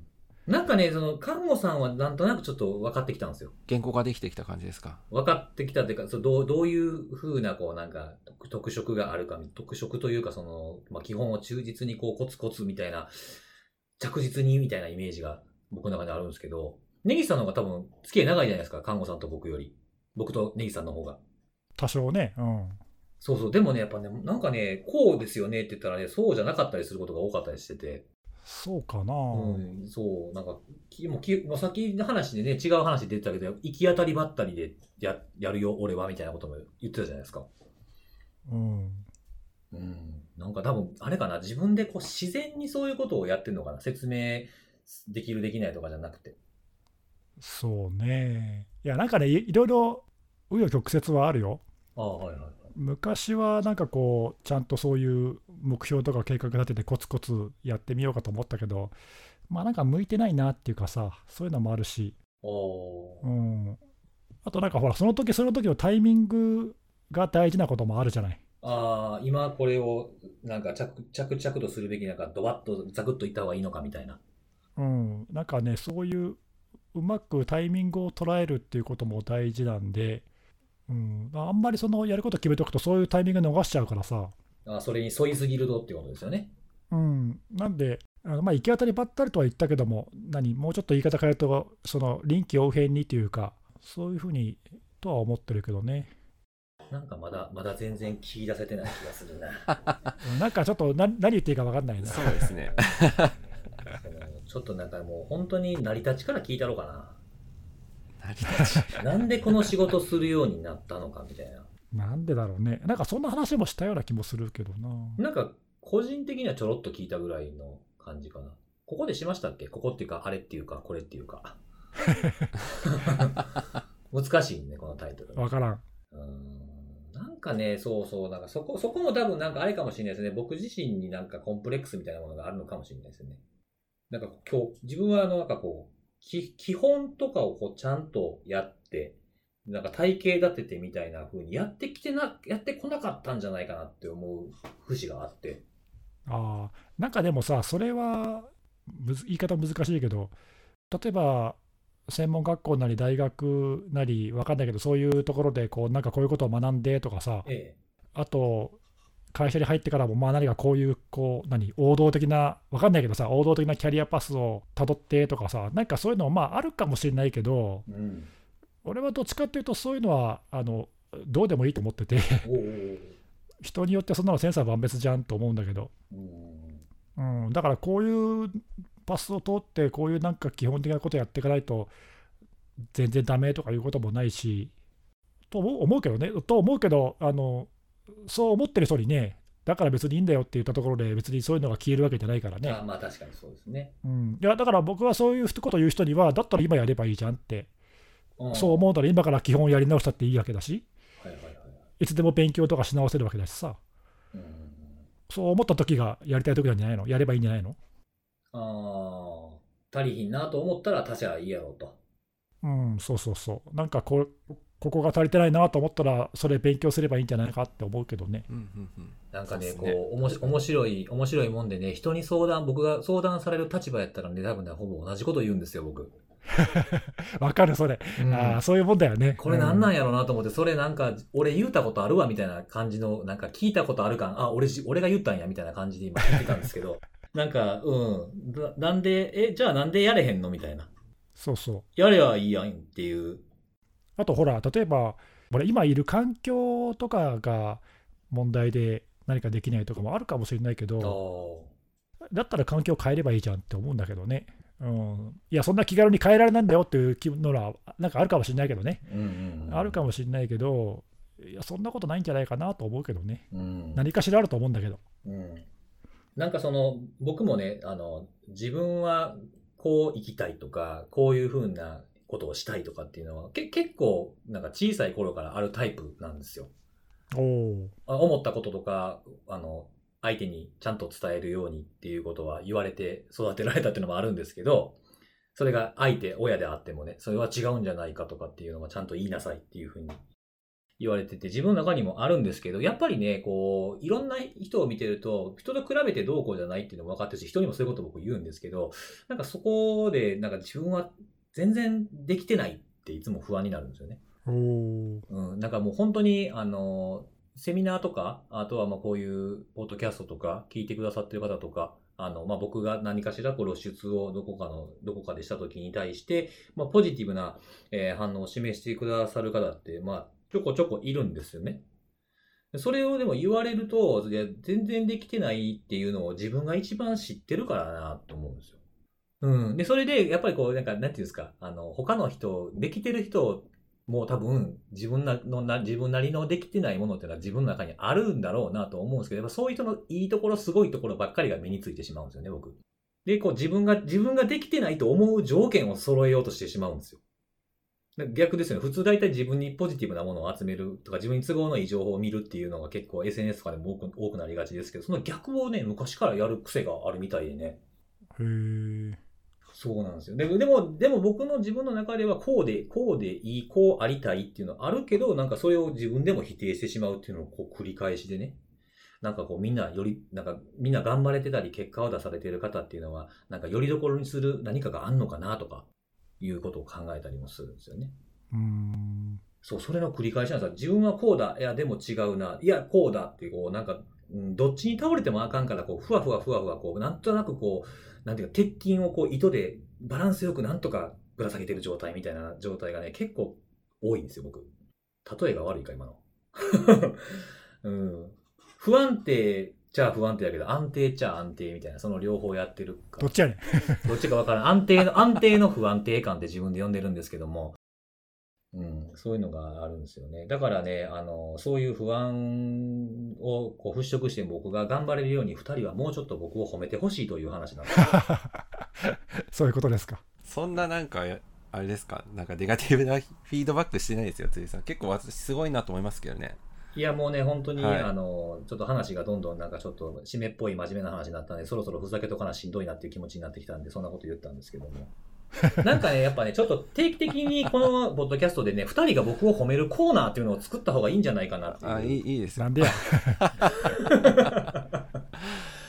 なんかね、その、看護さんはなんとなくちょっと分かってきたんですよ。原稿ができてきた感じですか？分かってきたっていうか、そうどうどういう風な、こう、なんか、特特色があるか、特色というか、その、まあ、基本を忠実に、こう、コツコツみたいな、着実にみたいなイメージが僕の中であるんですけど、根岸さんの方が多分、付き合い長いじゃないですか、看護さんと僕より。僕と根岸さんの方が。多少ね。うん。そうそう、でもね、やっぱね、なんかね、こうですよねって言ったらね、そうじゃなかったりすることが多かったりしてて、そうかな。うん、そう、なんか、きもうきもうさっきの話でね、違う話出てたけど、行き当たりばったりでややるよ、俺は、みたいなことも言ってたじゃないですか。うん。うん。なんか多分、あれかな、自分でこう自然にそういうことをやってるのかな。説明できる、できないとかじゃなくて。そうね。いや、なんかね、いいろいろ紆余曲折はあるよ。ああ、はいはいはい。昔はなんかこう、ちゃんとそういう目標とか計画立ててコツコツやってみようかと思ったけど、まあなんか向いてないなっていうかさ、そういうのもあるし、うん。あとなんかほら、その時その時のタイミングが大事なこともあるじゃない。ああ、今これを、なんか着、着々とするべきなんか、ドバッとザクッといった方がいいのかみたいな。うん。なんかね、そういううまくタイミングを捉えるっていうことも大事なんで、うん、あんまりそのやること決めておくとそういうタイミング逃しちゃうからさ、あーそれに沿いすぎるとっていうことですよね。うん、なんで、あのまあ、行き当たりばったりとは言ったけども、何、もうちょっと言い方変えると、その臨機応変にというか、そういうふうにとは思ってるけどね、なんかまだ、まだ全然聞き出せてない気がするな。なんかちょっと何何言っていいか分かんないな。そうですね ちょっとなんかもう本当に成り立ちから聞いたろうか成り立ちな。なんでこの仕事するようになったのかみたいな。なんでだろうね、なんかそんな話もしたような気もするけどな。なんか個人的にはちょろっと聞いたぐらいの感じかな。ここでしましたっけ？ここっていうか、あれっていうか、これっていうか。難しいね、このタイトル。分からん。うーんなんかね、そうそう、なんかそこ、そこも多分なんかあれかもしれないですね。僕自身になんかコンプレックスみたいなものがあるのかもしれないですよね。なんか今日、自分はあの、なんかこう、き基本とかをこうちゃんとやって、なんか体系立ててみたいな風にやってきてな、やってこなかったんじゃないかなって思う節があって。ああ、なんかでもさ、それはむず言い方難しいけど、例えば、専門学校なり大学なり分かんないけど、そういうところでこうなんかこういうことを学んでとかさ、えあと、会社に入ってからも、まあ何かこういう、こう、何、王道的な、分かんないけどさ、王道的なキャリアパスをたどってとかさ、なんかそういうのもまああるかもしれないけど、え。うん。俺はどっちかっていうと、そういうのは、あの、どうでもいいと思ってて、人によってそんなのセンサー万別じゃんと思うんだけど、おううん。うん、だからこういうパスを通って、こういうなんか基本的なことやっていかないと、全然ダメとかいうこともないし、と思う思うけどね、と思うけど、あのそう思ってる人にね、だから別にいいんだよって言ったところで、別にそういうのが消えるわけじゃないからね。あまあ確かにそうですね。うん、いやだから僕はそういうことを言う人には、だったら今やればいいじゃんって、うんそう思うなら今から基本やり直したっていいわけだし、はいはいはい。いつでも勉強とかし直せるわけだしさ、うんうんそう思った時がやりたい時なんじゃないの？やればいいんじゃないの？うん、ああ、足りひんなと思ったら他社いいやろうと。うん、そうそうそう。なんかこう、ここが足りてないなと思ったら、それ勉強すればいいんじゃないかって思うけどね。うんうんうんなんかね、こう、おもし面白い、面白いもんでね、人に相談、僕が相談される立場やったらね、多分ね、ほぼ同じこと言うんですよ、僕。わかる、それ。うんああ、そういうもんだよね。これなんなんや、やろうなと思って、それなんか、俺言うたことあるわみたいな感じの、なんか聞いたことある感、あ、俺じ、俺が言ったんやみたいな感じで今聞いてたんですけど、なんか、うん、ななんで、え、じゃあなんでやれへんの？みたいな。そうそう。やればいいやんっていう。あとほら、例えば、俺今いる環境とかが問題で何かできないとかもあるかもしれないけあど、ーだったら環境変えればいいじゃんって思うんだけどね。うん、いや、そんな気軽に変えられないんだよっていう気のは、なんかあるかもしれないけどね。あるかもしれないけど、いや、そんなことないんじゃないかなと思うけどね。うん。何かしらあると思うんだけど。うんなんかその、僕もね、あの、自分はこう生きたいとか、こういうふうなことをしたいとかっていうのは、け結構、なんか小さい頃からあるタイプなんですよ。思ったこととか、あの、相手にちゃんと伝えるようにっていうことは言われて育てられたっていうのもあるんですけど、それが相手、親であってもね、それは違うんじゃないかとかっていうのはちゃんと言いなさいっていうふうに言われてて、自分の中にもあるんですけど、やっぱりね、こう、いろんな人を見てると、人と比べてどうこうじゃないっていうのも分かってるし、人にもそういうこと僕言うんですけど、なんかそこで、なんか自分は全然できてないっていつも不安になるんですよね。うん、なんかもう本当に、あの、セミナーとか、あとはまあこういうポッドキャストとか聞いてくださってる方とか、あの、まあ僕が何かしらこう露出をどこかの、どこかでした時に対して、まあポジティブな、えー反応を示してくださる方って、まあちょこちょこいるんですよね。それをでも言われると、全然できてないっていうのを自分が一番知ってるからなと思うんですよ。うん。で、それで、やっぱりこう、なんか、なんていうんですか、あの、他の人、できてる人も多分自分なのな自分なりのできてないものっていうのは自分の中にあるんだろうなと思うんですけど、やっぱそういう人のいいところ、すごいところばっかりが目についてしまうんですよね、僕。で、こう自分が、自分ができてないと思う条件を揃えようとしてしまうんですよ。逆ですよね。普通大体自分にポジティブなものを集めるとか、自分に都合のいい情報を見るっていうのが結構 SNS とかでも多く多くなりがちですけど、その逆をね、昔からやる癖があるみたいでね。へえ。そうなんですよ。ででも、でも僕の自分の中ではこうで、こうでいい、こうありたいっていうのはあるけど、なんかそれを自分でも否定してしまうっていうのをこう繰り返しでね。なんかこうみんなより、なんかみんな頑張れてたり結果を出されている方っていうのは、なんかよりどころにする何かがあんのかなとか、いうことを考えたりもするんですよね。うーん。そう、それの繰り返しなんですよ。自分はこうだ。いや、でも違うな。いや、こうだって、こう、なんか、うんどっちに倒れてもあかんから、こう、ふわふわふわふわ、こう、なんとなくこう、なんていうか、鉄筋をこう、糸でバランスよくなんとかぶら下げてる状態みたいな状態がね、結構多いんですよ、僕。例えが悪いか、今の。うん。不安定ちゃ不安定だけど、安定ちゃ安定みたいな、その両方やってるかどっちやねん。どっちかわからん。安定の、安定の不安定感って自分で呼んでるんですけども、うん、そういうのがあるんですよね。だからね、あの、そういう不安をこう払拭して僕が頑張れるように、二人はもうちょっと僕を褒めてほしいという話なんです。そういうことですか？そんななんかあれですか？なんかネガティブなフィードバックしてないですよ辻さん結構私すごいなと思いますけどねいや、もうね、本当に、はいあの、ちょっと話がどんどんなんかちょっと締めっぽい真面目な話になったんで、そろそろふざけとかなしんどいなっていう気持ちになってきたんで、そんなこと言ったんですけども。なんかね、やっぱね、ちょっと定期的にこのポッドキャストでね、二人が僕を褒めるコーナーっていうのを作った方がいいんじゃないかなっていう。あいいいいですよなんでや。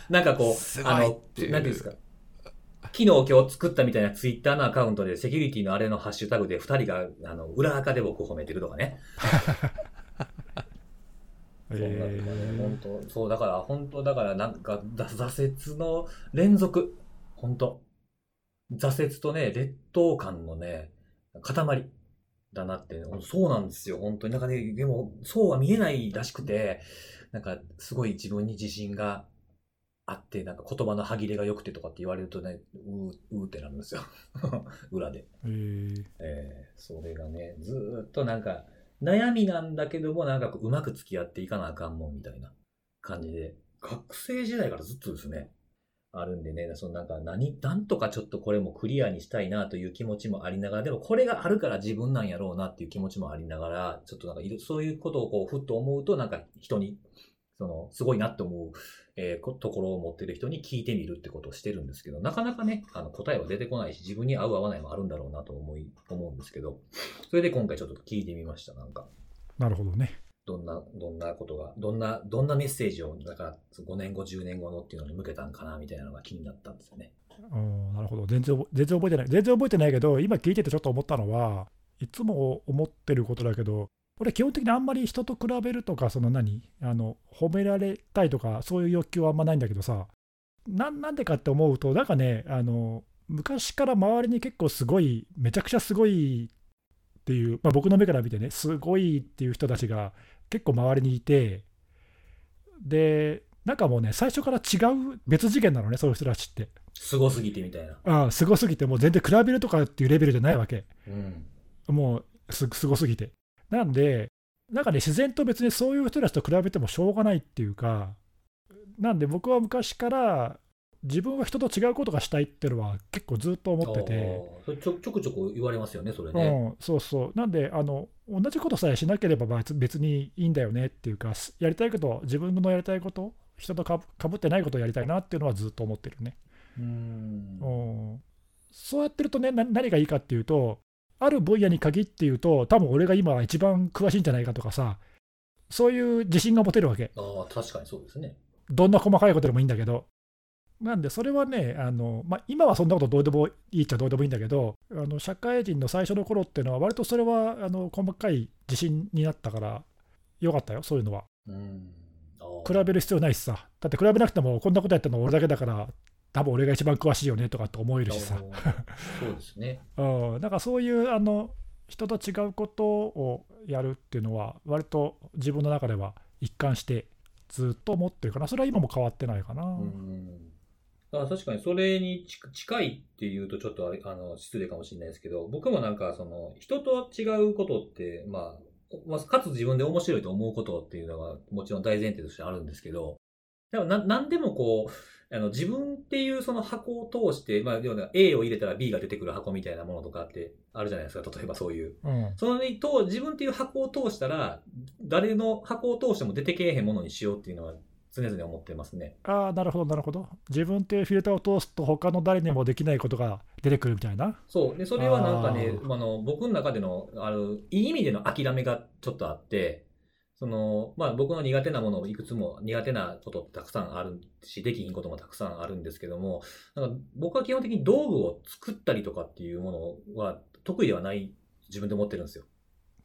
なんかこう、すごいあの、なんていうんですか。昨日今日作ったみたいなツイッターのアカウントでセキュリティのあれのハッシュタグで二人が、あの、裏垢で僕を褒めてるとかね。そんなとかね、え本当そう、だから、本当だから、なんか、だ挫折の連続。本当挫折とね、劣等感のね、塊だなって、そうなんですよ、本当に。なんかね、でも、そうは見えないらしくて、なんか、すごい自分に自信があって、なんか言葉の歯切れが良くてとかって言われるとね、うー、うーってなるんですよ。裏で。ーえーえーそれがね、ずーっとなんか、悩みなんだけども、なんかうまく付き合っていかなあかんもんみたいな感じで、学生時代からずっとですね、あるんでね、そのなんか何、なんとかちょっとこれもクリアにしたいなという気持ちもありながら、でもこれがあるから自分なんやろうなっていう気持ちもありながら、ちょっとなんかいろそういうことをこうふっと思うと、なんか人に、その、すごいなって思う、えーところを持ってる人に聞いてみるってことをしてるんですけど、なかなかね、あの答えは出てこないし、自分に合う合わないもあるんだろうなと思い、思うんですけど、それで今回ちょっと聞いてみました、なんか。なるほどね。どんな、どんなことが、どんな、どんなメッセージを、だから5年後、10年後のっていうのに向けたんかな、みたいなのが気になったんですよね。うんなるほど。全然全然覚えてない。全然覚えてないけど今聞いててちょっと思ったのはいつも思ってることだけど俺基本的にあんまり人と比べるとかその何？あの褒められたいとかそういう欲求はあんまないんだけどさななんでかって思うとなんかねあの昔から周りに結構すごいめちゃくちゃすごいっていう、まあ、僕の目から見てねすごいっていう人たちが結構周りにいてでなんかもうね最初から違う別次元なのねそういう人たちって。すごすぎてみたいな。ああすごすぎて、もう全然比べるとかっていうレベルじゃないわけ。うん。もうすすごすぎて。なんで、なんかね、自然と別にそういう人たちと比べてもしょうがないっていうか、なんで僕は昔から自分は人と違うことがしたいっていうのは結構ずっと思ってて、ちょちょくちょく言われますよね、それうね。ん、そうそう。なんで、あの同じことさえしなければ別別にいいんだよねっていうか、すやりたいこと、自分のやりたいこと、人とかぶかぶってないことをやりたいなっていうのはずっと思ってるね。うん。うんそうやってるとねな何がいいかっていうとある分野に限って言うと多分俺が今一番詳しいんじゃないかとかさそういう自信が持てるわけああ、確かにそうですね。どんな細かいことでもいいんだけどなんでそれはねあの、まあ、今はそんなことどうでもいいっちゃどうでもいいんだけどあの社会人の最初の頃っていうのは割とそれはあの細かい自信になったからよかったよそういうのはうん。比べる必要ないしさだって比べなくてもこんなことやったの俺だけだから多分俺が一番詳しいよねとかって思えるしさそうですね。うん、だからそういうあの人と違うことをやるっていうのは、割と自分の中では一貫してずっと思ってるかな、それは今も変わってないかな。うん。だから確かにそれにち近いっていうとちょっとあの失礼かもしれないですけど、僕もなんかその人と違うことって、まあ、まあ、かつ自分で面白いと思うことっていうのがもちろん大前提としてあるんですけど、でもななんでもこう、あの自分っていうその箱を通して、まあ、要は A を入れたら B が出てくる箱みたいなものとかってあるじゃないですか、例えばそういう。うん、そのと自分っていう箱を通したら、誰の箱を通しても出てけえへんものにしようっていうのは常々思ってますね。ああ、なるほど、なるほど。自分っていうフィルターを通すと、他の誰にもできないことが出てくるみたいな。そう。で、それはなんかねあ、あの、僕の中での、あの、いい意味での諦めがちょっとあって、その、まあ僕の苦手なものをいくつも苦手なことたくさんあるし、できひんこともたくさんあるんですけども、なんか僕は基本的に道具を作ったりとかっていうものは得意ではない自分で思ってるんですよ。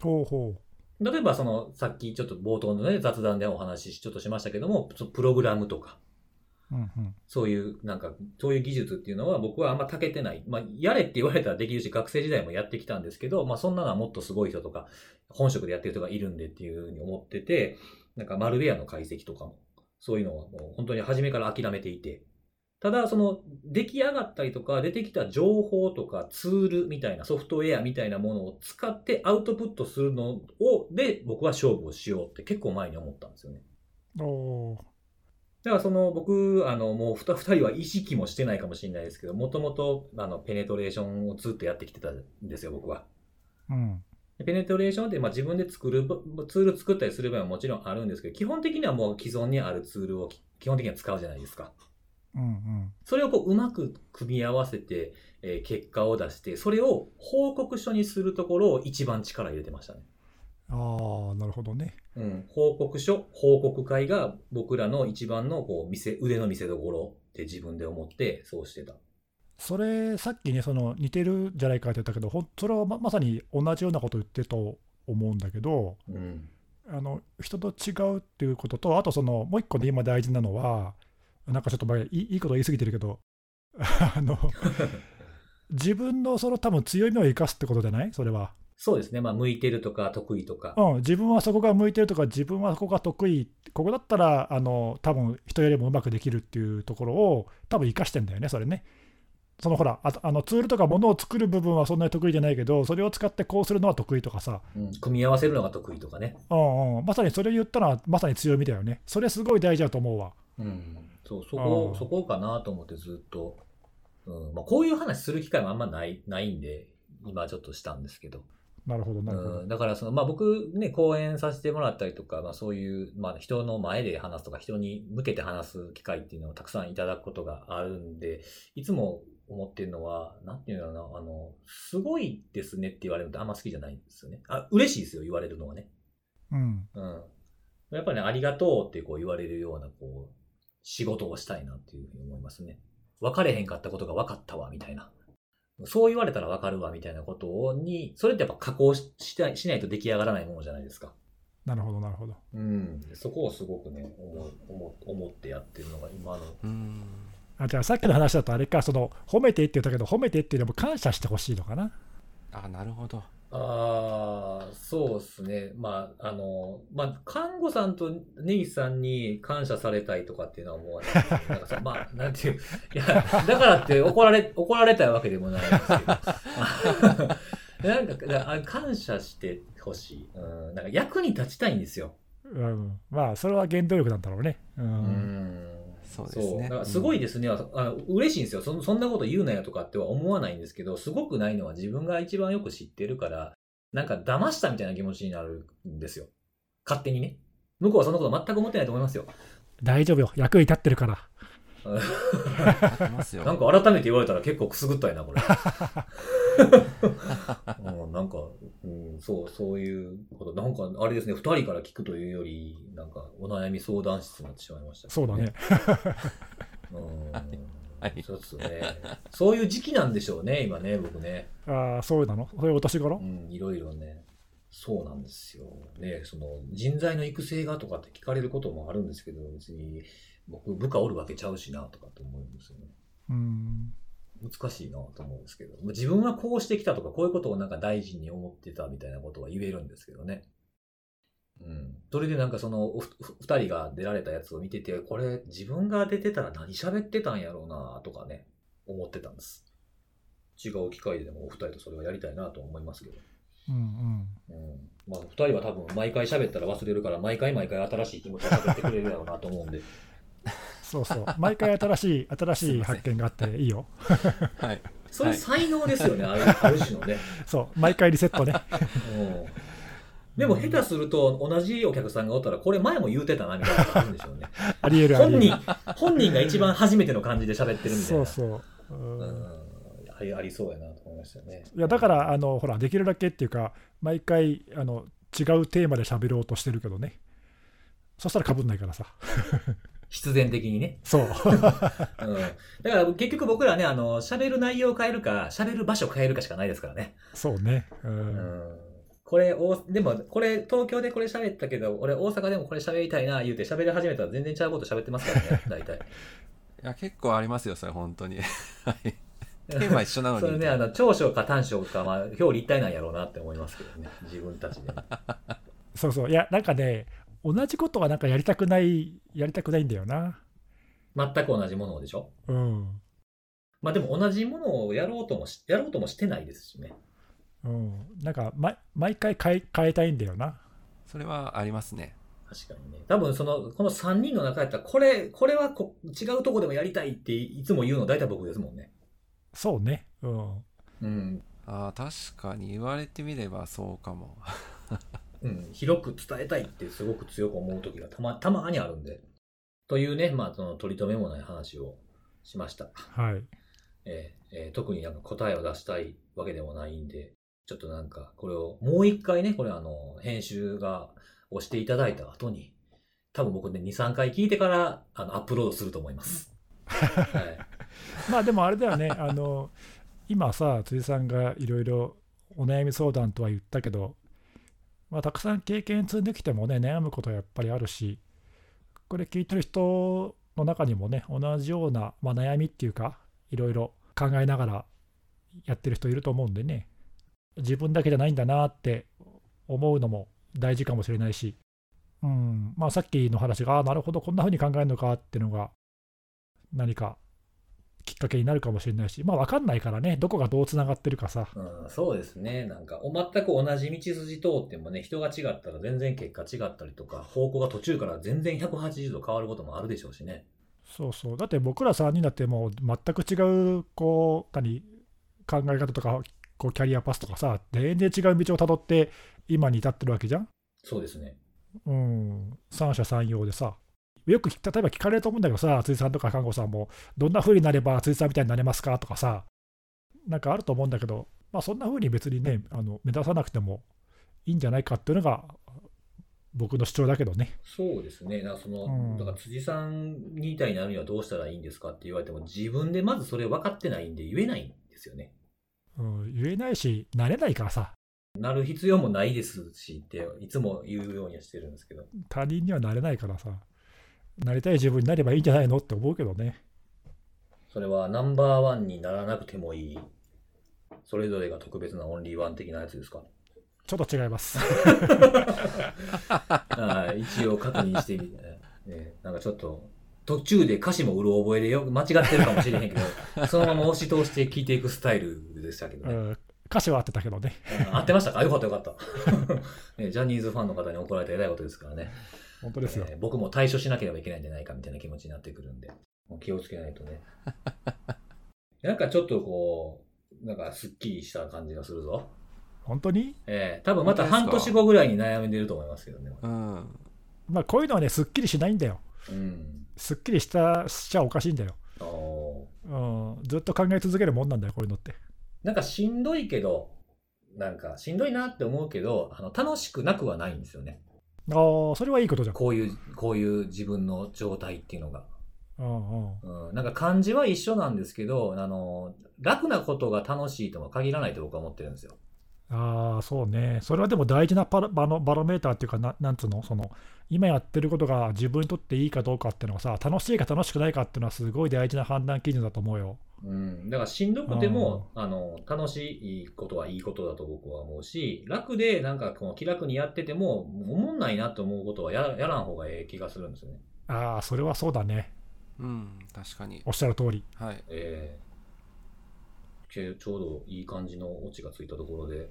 ほうほ例えばその、さっきちょっと冒頭のね、雑談でお話しちょっとしましたけども、プログラムとか、う。うんうん、そういう、なんか、そういう技術っていうのは僕はあんま長けてない。まあ、やれって言われたらできるし、学生時代もやってきたんですけど、まあ、そんなのはもっとすごい人とか、本職でやってる人がいるんでっていうふうに思ってて、なんか、マルウェアの解析とかも、そういうのはもう本当に初めから諦めていて、ただ、その、出来上がったりとか、出てきた情報とかツールみたいな、ソフトウェアみたいなものを使ってアウトプットするのを、で、僕は勝負をしようって結構前に思ったんですよね。おーだからその僕、あの、もう二二人は意識もしてないかもしれないですけど、もともと、あの、ペネトレーションをずっとやってきてたんですよ、僕は。うん、でペネトレーションって、まあ自分で作る、ツール作ったりする場合ももちろんあるんですけど、基本的にはもう既存にあるツールをき基本的には使うじゃないですか。うん、うん。それをこう、うまく組み合わせて、えー結果を出して、それを報告書にするところを一番力入れてましたね。ああ、なるほどね。うん、報告書、報告会が僕らの一番のこう見せ腕の見せ所って自分で思ってそうしてた。それ、さっきね、その似てるんじゃないかって言ったけど、ほんそれはままさに同じようなこと言ってると思うんだけど、うん。あの人と違うっていうことと、あとそのもう一個で今大事なのは、なんかちょっと前いいこと言い過ぎてるけど、あの 自分のその多分強みを生かすってことじゃない？それは、そうですね。まあ、向いてるとか得意とか。うん。自分はそこが向いてるとか、自分はそこが得意、ここだったら、あの多分人よりもうまくできるっていうところを、多分生かしてんだよね、それね。そのほらああのツールとかものを作る部分はそんなに得意じゃないけど、それを使ってこうするのは得意とかさ、うん、組み合わせるのが得意とかね。うんうん、まさにそれ言ったら、まさに強みだよね。それすごい大事だと思うわ。うん、そうそこそこかなと思ってずっと、うんまあ、こういう話する機会もあんまないないんで、今ちょっとしたんですけど。なるほど、なるほど。うん、だからその、まあ、僕ね、講演させてもらったりとか、まあ、そういう、まあ、人の前で話すとか、人に向けて話す機会っていうのをたくさんいただくことがあるんで、いつも思ってるのは、なんていうのかな、あの、すごいですねって言われるのってあんま好きじゃないんですよね。あ、嬉しいですよ、言われるのはね。うん、うん。やっぱりね、ありがとうってこう言われるような、こう、仕事をしたいなっていうふうに思いますね。分かれへんかったことが分かったわ、みたいな。そう言われたら分かるわ、みたいなことに、それってやっぱ加工ししたいしないと出来上がらないものじゃないですか。なるほど、なるほど。うん。そこをすごくね、思う思う思ってやってるのが今の。うんあじゃあさっきの話だとあれか、その褒めてって言ったけど、褒めてっていうのも感謝してほしいのかな。あなるほどああ、そうですね。まあ、あの、まあ、看護さんとネギさんに感謝されたいとかっていうのはもう、なんかさ、まあ、なんていう、いや、だからって怒られ、怒られたいわけでもないんですけど。なんか、だか感謝してほしい。うん、なんか役に立ちたいんですよ。うん、まあ、それは原動力なんだろうね。うん。うんそうですねだからすごいですね、あの嬉しいんですよそ。そんなこと言うなよとかっては思わないんですけど、すごくないのは自分が一番よく知ってるから、なんか騙したみたいな気持ちになるんですよ。勝手にね。向こうはそんなこと全く思ってないと思いますよ。大丈夫よ、役に立ってるから。なんか改めて言われたら結構くすぐったいな、これ。うん、なんか、うん、そう、そういうこと。なんか、あれですね、二人から聞くというより、なんか、お悩み相談室になってしまいました、そうだね。。うん。はいそうですね。そういう時期なんでしょうね、今ね、僕ね。ああ、そうなの？そういうお年頃？うん、いろいろね。そうなんですよ。ね、その人材の育成がとかって聞かれることもあるんですけど、別に僕部下おるわけちゃうしなとかって思うんですよね。うん。難しいなと思うんですけど、自分はこうしてきたとか、こういうことをなんか大事に思ってたみたいなことは言えるんですけどね。うん。それでなんかその二人が出られたやつを見てて、これ自分が出てたら何喋ってたんやろうなとかね、思ってたんです。違う機会でもお二人とそれはやりたいなと思いますけど。うんうん。うん。まあ二人は多分毎回喋ったら忘れるから、毎回毎回新しい気持ちを喋ってくれるやろうなと思うんで。そうそう。毎回新しい、新しい発見があっていいよ。はいそれ才能ですよね、あるある種のね。そう。毎回リセットね。うんでも下手すると同じお客さんがおったら、これ前も言うてたなみたいなのがあるんでしょうね。ありえるあり本。人、本人が一番初めての感じで喋ってるみたいな。そうそう。うんありそうやなと思いましたね。いやだからあのほらできるだけっていうか毎回あの違うテーマで喋ろうとしてるけどねそしたらかぶんないからさ必然的にね。そう うん。だから結局僕らね、あの、喋る内容を変えるか、喋る場所を変えるかしかないですからね。そうねううんん。これ、おでも、これ、東京でこれ喋ったけど、俺大阪でもこれ喋りたいな、言うて喋り始めたら全然違うこと喋ってますからね、大体。いや結構ありますよそれ本当に はいテーマ一緒なのにそれね、あの、長所か短所か、まあ、表裏一体なんやろうなって思いますけどね、自分たちで。そうそういやなんかね同じことはなんかやりたくないやりたくないんだよな。全く同じものでしょ？うん。まあでも同じものをやろうともし、やろうともしてないですしね。うん。なんか、ま、毎回変え変えたいんだよな。それはありますね。確かにね。多分その、この3人の中やったら、これ、これはこ違うとこでもやりたいっていつも言うの大体僕ですもんね。そうね。うん。うん。あー確かに言われてみればそうかもうん。広く伝えたいってすごく強く思う時がたま、たまにあるんで。というね、まあ、その取り留めもない話をしました。はいえーえー特になんか答えを出したいわけでもないんで、ちょっとなんか、これをもう一回ね、これあの、編集が、をしていただいた後に、多分僕ね、2、3回聞いてから、あの、アップロードすると思います。はい。まあでもあれだよね、あの今さ、辻さんがいろいろお悩み相談とは言ったけど、まあ、たくさん経験積んできてもね、悩むことはやっぱりあるし、これ聞いてる人の中にもね、同じような、まあ、悩みっていうか、いろいろ考えながらやってる人いると思うんでね、自分だけじゃないんだなって思うのも大事かもしれないし、うんまあ、さっきの話が、ああ、なるほど、こんな風に考えるのかっていうのが、何かきっかけになるかもしれないし、まあ分かんないからね、どこがどうつながってるかさ。うん、そうですね。なんか、お全く同じ道筋通ってもね、人が違ったら全然結果違ったりとか、方向が途中から全然180度変わることもあるでしょうしね。そうそう。だって僕ら3人だってもう全く違う、こう、何、考え方とか、こうキャリアパスとかさ、全然違う道をたどって、今に至ってるわけじゃん。そうですね。うん、三者三様でさ。よく例えば聞かれると思うんだけどさ、辻さんとか看護さんも、どんな風になれば辻さんみたいになれますかとかさ、なんかあると思うんだけど、まあ、そんな風に別にね、あの目指さなくてもいいんじゃないかっていうのが、僕の主張だけどね。そうですね。だからその、うんだから辻さんみたいになるにはどうしたらいいんですかって言われても、自分でまずそれ分かってないんで言えないんですよね。うん、言えないし、なれないからさ、なる必要もないですしって、いつも言うようにはしてるんですけど。他人にはなれないからさ、なりたい自分になればいいんじゃないのって思うけどね。それはナンバーワンにならなくてもいい。それぞれが特別なオンリーワン的なやつですか？ちょっと違います。はい、一応確認してみて、ね、なんかちょっと、途中で歌詞もうる覚えでよ、間違ってるかもしれへんけど、そのまま押し通して聴いていくスタイルでしたけどね。うん、歌詞は合ってたけどね。うん合ってましたか？よかったよかった、ね。ジャニーズファンの方に怒られたら偉いことですからね。本当ですよ。えー僕も対処しなければいけないんじゃないかみたいな気持ちになってくるんで、もう気をつけないとね。なんかちょっとこう、なんかすっきりした感じがするぞ。本当に？えー、多分また半年後ぐらいに悩んでると思いますけどね。うん。まあこういうのはね、すっきりしないんだよ。うん。すっきりしたしちゃおかしいんだよ。うん、ずっと考え続けるもんなんだよ、こういうのって。なんかしんどいけど、なんかしんどいなって思うけど、あの楽しくなくはないんですよね。ああ、それはいいことじゃん。こういう、こういう自分の状態っていうのが。うんうん、うん、なんか漢字は一緒なんですけど、あの、楽なことが楽しいとは限らないと僕は思ってるんですよ。ああ、そうね。それはでも大事なパラバロバロメーターっていうかな、なんつうの、その、今やってることが自分にとっていいかどうかっていうのはさ、楽しいか楽しくないかっていうのはすごい大事な判断基準だと思うよ。うん。だからしんどくても、あの、楽しいことはいいことだと僕は思うし、楽でなんかこの気楽にやってても、思んないなと思うことはややらん方がええ気がするんですよね。ああ、それはそうだね。うん、確かに。おっしゃる通り。はい。ええちょちょうどいい感じのオチがついたところで。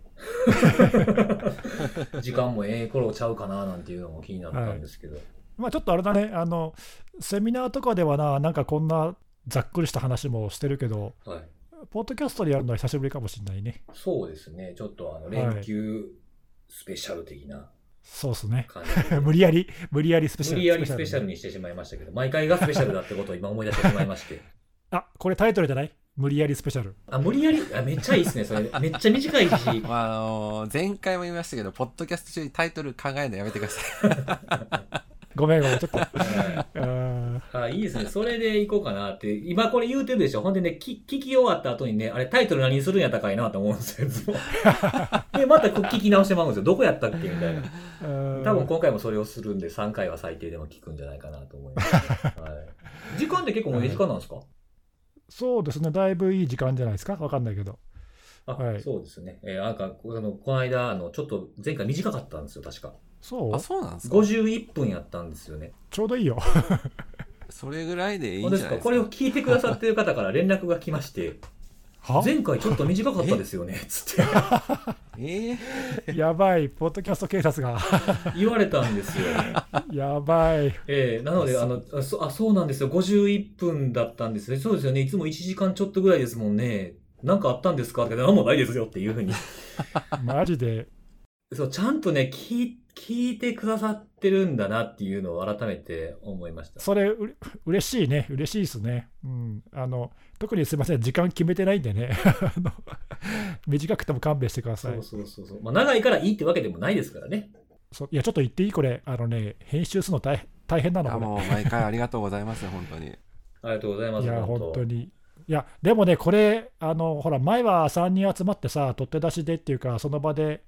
時間もええ頃ちゃうかななんていうのも気になったんですけど、まあちょっとあれだね、あの、セミナーとかではな、なんかこんなざっくりした話もしてるけど、はい、ポッドキャストでやるのは久しぶりかもしれないね。そうですね。ちょっとあの連休スペシャル的な。そうっすね。無理やり、無理やりスペシャル。無理やりスペシャルに。にしてしまいましたけど毎回がスペシャルだってことを今思い出してしまいまして。あ、これタイトルじゃない？無理やりスペシャル。あ無理やり？あめっちゃいいですねそれめっちゃ短いしまあ、あのー前回も言いましたけど、ポッドキャスト中にタイトル考えるのやめてください。ごめんごめん、ちょっと。はいあいいですね。それでいこうかなって。今これ言うてるでしょ。ほんでね、聞聞き終わった後にね、あれタイトル何するんやったかいなと思うんですよいつも。で、またこう聞き直してまうんですよ。どこやったっけみたいな。あー多分今回もそれをするんで、3回は最低でも聞くんじゃないかなと思います、はい。時間って結構もういい時間なんですか、そうですね、だいぶいい時間じゃないですか、わかんないけど。あ、はいそうですね。えーなんか、こあの、この間、あの、ちょっと前回短かったんですよ、確か。そう？あ、そうなんですか？51分やったんですよね。ちょうどいいよ。それぐらいでいいんですか？じゃないですか？これを聞いてくださってる方から連絡が来まして、は？前回ちょっと短かったですよね、つって。えーやばい、ポッドキャスト警察が。言われたんですよ。やばい。ええなので、あの、あそあ、そうなんですよ。51分だったんですね。そうですよね。いつも1時間ちょっとぐらいですもんね。なんかあったんですか？って、なんもないですよっていうふうに。マジで。そう、ちゃんとね、聞い、聞いてくださってるんだなっていうのを改めて思いました。それうれ、嬉しいね、嬉しいですね。うん。あの、特にすいません、時間決めてないんでね。あの短くても勘弁してくださいそう。そうそうそう。まあ、長いからいいってわけでもないですからね。そういや、ちょっと言っていいこれ。あのね、編集するの大変大変ないの。もう毎回ありがとうございます、本当に。ありがとうございます。いや、本当に。いや、でもね、これ、あの、ほら、前は3人集まってさ、取って出しでっていうか、その場で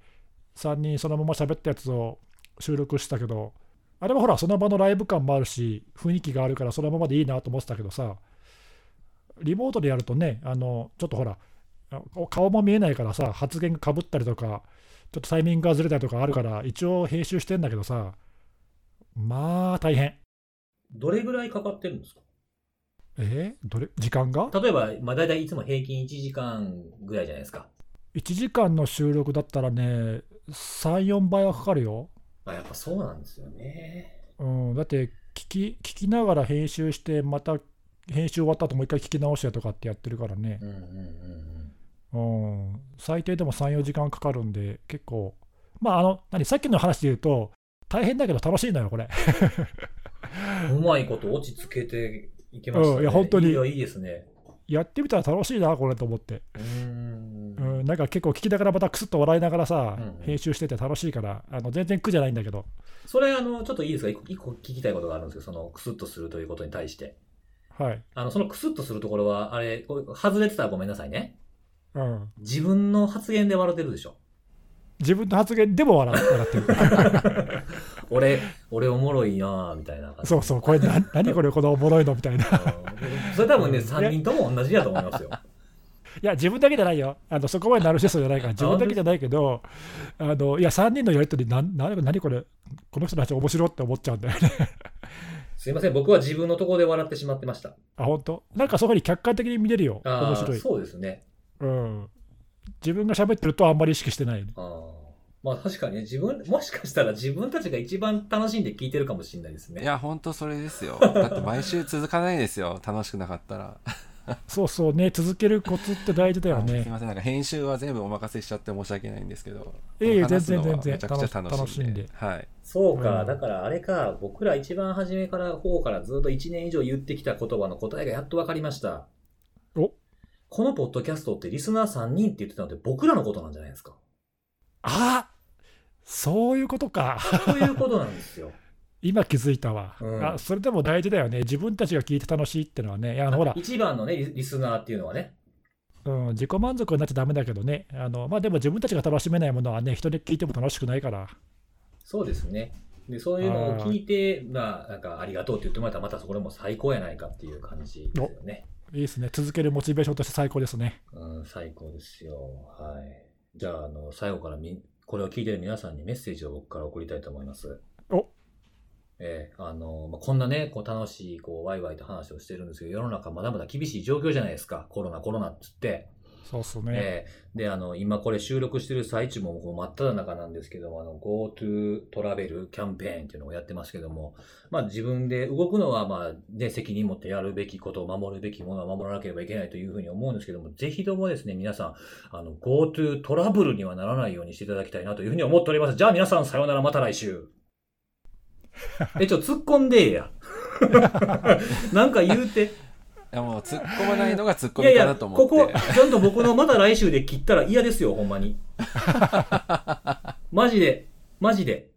3人そのまま喋ったやつを収録したけど、あれはほら、その場のライブ感もあるし、雰囲気があるから、そのままでいいなと思ってたけどさ、リモートでやるとね、あの、ちょっとほら、あ顔も見えないからさ、発言がかぶったりとか、ちょっとタイミングがずれたりとかあるから、一応編集してんだけどさ、まあ、大変。どれぐらいかかってるんですか？え？ーどれ？時間が？例えば、まあ、大体いつも平均1時間ぐらいじゃないですか。1時間の収録だったらね34倍はかかるよ、まあ、やっぱそうなんですよね。うん、だって聞き聞きながら編集してまた編集終わった後もう一回聞き直してとかってやってるからねう、んうんうんうん。うん、最低でも34時間かかるんで結構まああの何さっきの話で言うと大変だけど楽しいのよこれ うまいこと落ち着けていけましたね。うんいや本当にいや、いいですね。やってみたら楽しいなこれと思って、うーん。うん、なんか結構聞きながらまたクスッと笑いながらさ、うんうん編集してて楽しいからあの全然苦じゃないんだけどそれ、あの、ちょっといいですか？一個一個聞きたいことがあるんですけど、その、クスッとするということに対して。はい、あの、そのクスッとするところは、あれ、外れてたらごめんなさいね。うん、自分の発言で笑ってるでしょ。自分の発言でも笑笑ってる 俺、俺おもろいなぁ、みたいな感じ。そうそうこれな何これこのおもろいのみたいなうんそれ多分ね、うん3人とも同じだと思いますよ。いや、自分だけじゃないよ。あのそこまでナルシストじゃないから、自分だけじゃないけど、あのいや、3人のやりとり、なな何これ、この人たち面白いって思っちゃうんだよね。すいません、僕は自分のところで笑ってしまってました。あ、本当？なんかそういうふうに客観的に見れるよ。面白い。そうですね。うん。自分が喋ってるとあんまり意識してない。ああ。まあ確かにね、自分、もしかしたら自分たちが一番楽しんで聞いてるかもしれないですね。いや、ほんとそれですよ。だって毎週続かないですよ。楽しくなかったら。そうそうね、続けるコツって大事だよね。あすいません、なんか編集は全部お任せしちゃって申し訳ないんですけど。いえいえ話すのは全然全然めちゃくちゃ楽しんで。そうか、うんだからあれか、僕ら一番初めから方からずっと1年以上言ってきた言葉の答えがやっと分かりました。おこのポッドキャストってリスナー3人って言ってたので僕らのことなんじゃないですか。あそういうことか。そういうことなんですよ。今気づいたわ、うんあ。それでも大事だよね。自分たちが聞いて楽しいってのはね。あのほら、一番のね、リリスナーっていうのはね。うん、自己満足になっちゃダメだけどね。あのまあ、でも自分たちが楽しめないものはね、人で聞いても楽しくないから。そうですね。で、そういうのを聞いて、まあ、なんかありがとうって言ってもらったらまたそれも最高やないかっていう感じですよね。いいですね。続けるモチベーションとして最高ですね。うん、最高ですよ。はい。じゃあ、あの、最後からみ、これを聞いてる皆さんにメッセージを僕から送りたいと思います。おえーあの、まあ、こんなね、こう楽しい、こう、ワイワイと話をしてるんですけど、世の中まだまだ厳しい状況じゃないですか。コロナ、コロナっつって。そうっすね。えーで、あの、今これ収録してる最中もこう真っ只中なんですけども、あの、GoTo トラベルキャンペーンっていうのをやってますけども、まあ自分で動くのはまあ、ね、責任持ってやるべきことを守るべきものは守らなければいけないというふうに思うんですけども、ぜひともですね、皆さん、あの、GoTo トラブルにはならないようにしていただきたいなというふうに思っております。じゃあ皆さん、さようなら、また来週。え、ちょ、突っ込んでえや。なんか言うて。いやもう突っ込まないのが突っ込いやいや、みかなとこ思って。こ、ちゃんと僕のまた来週で切ったら嫌ですよ、ほんまに。マジで、マジで。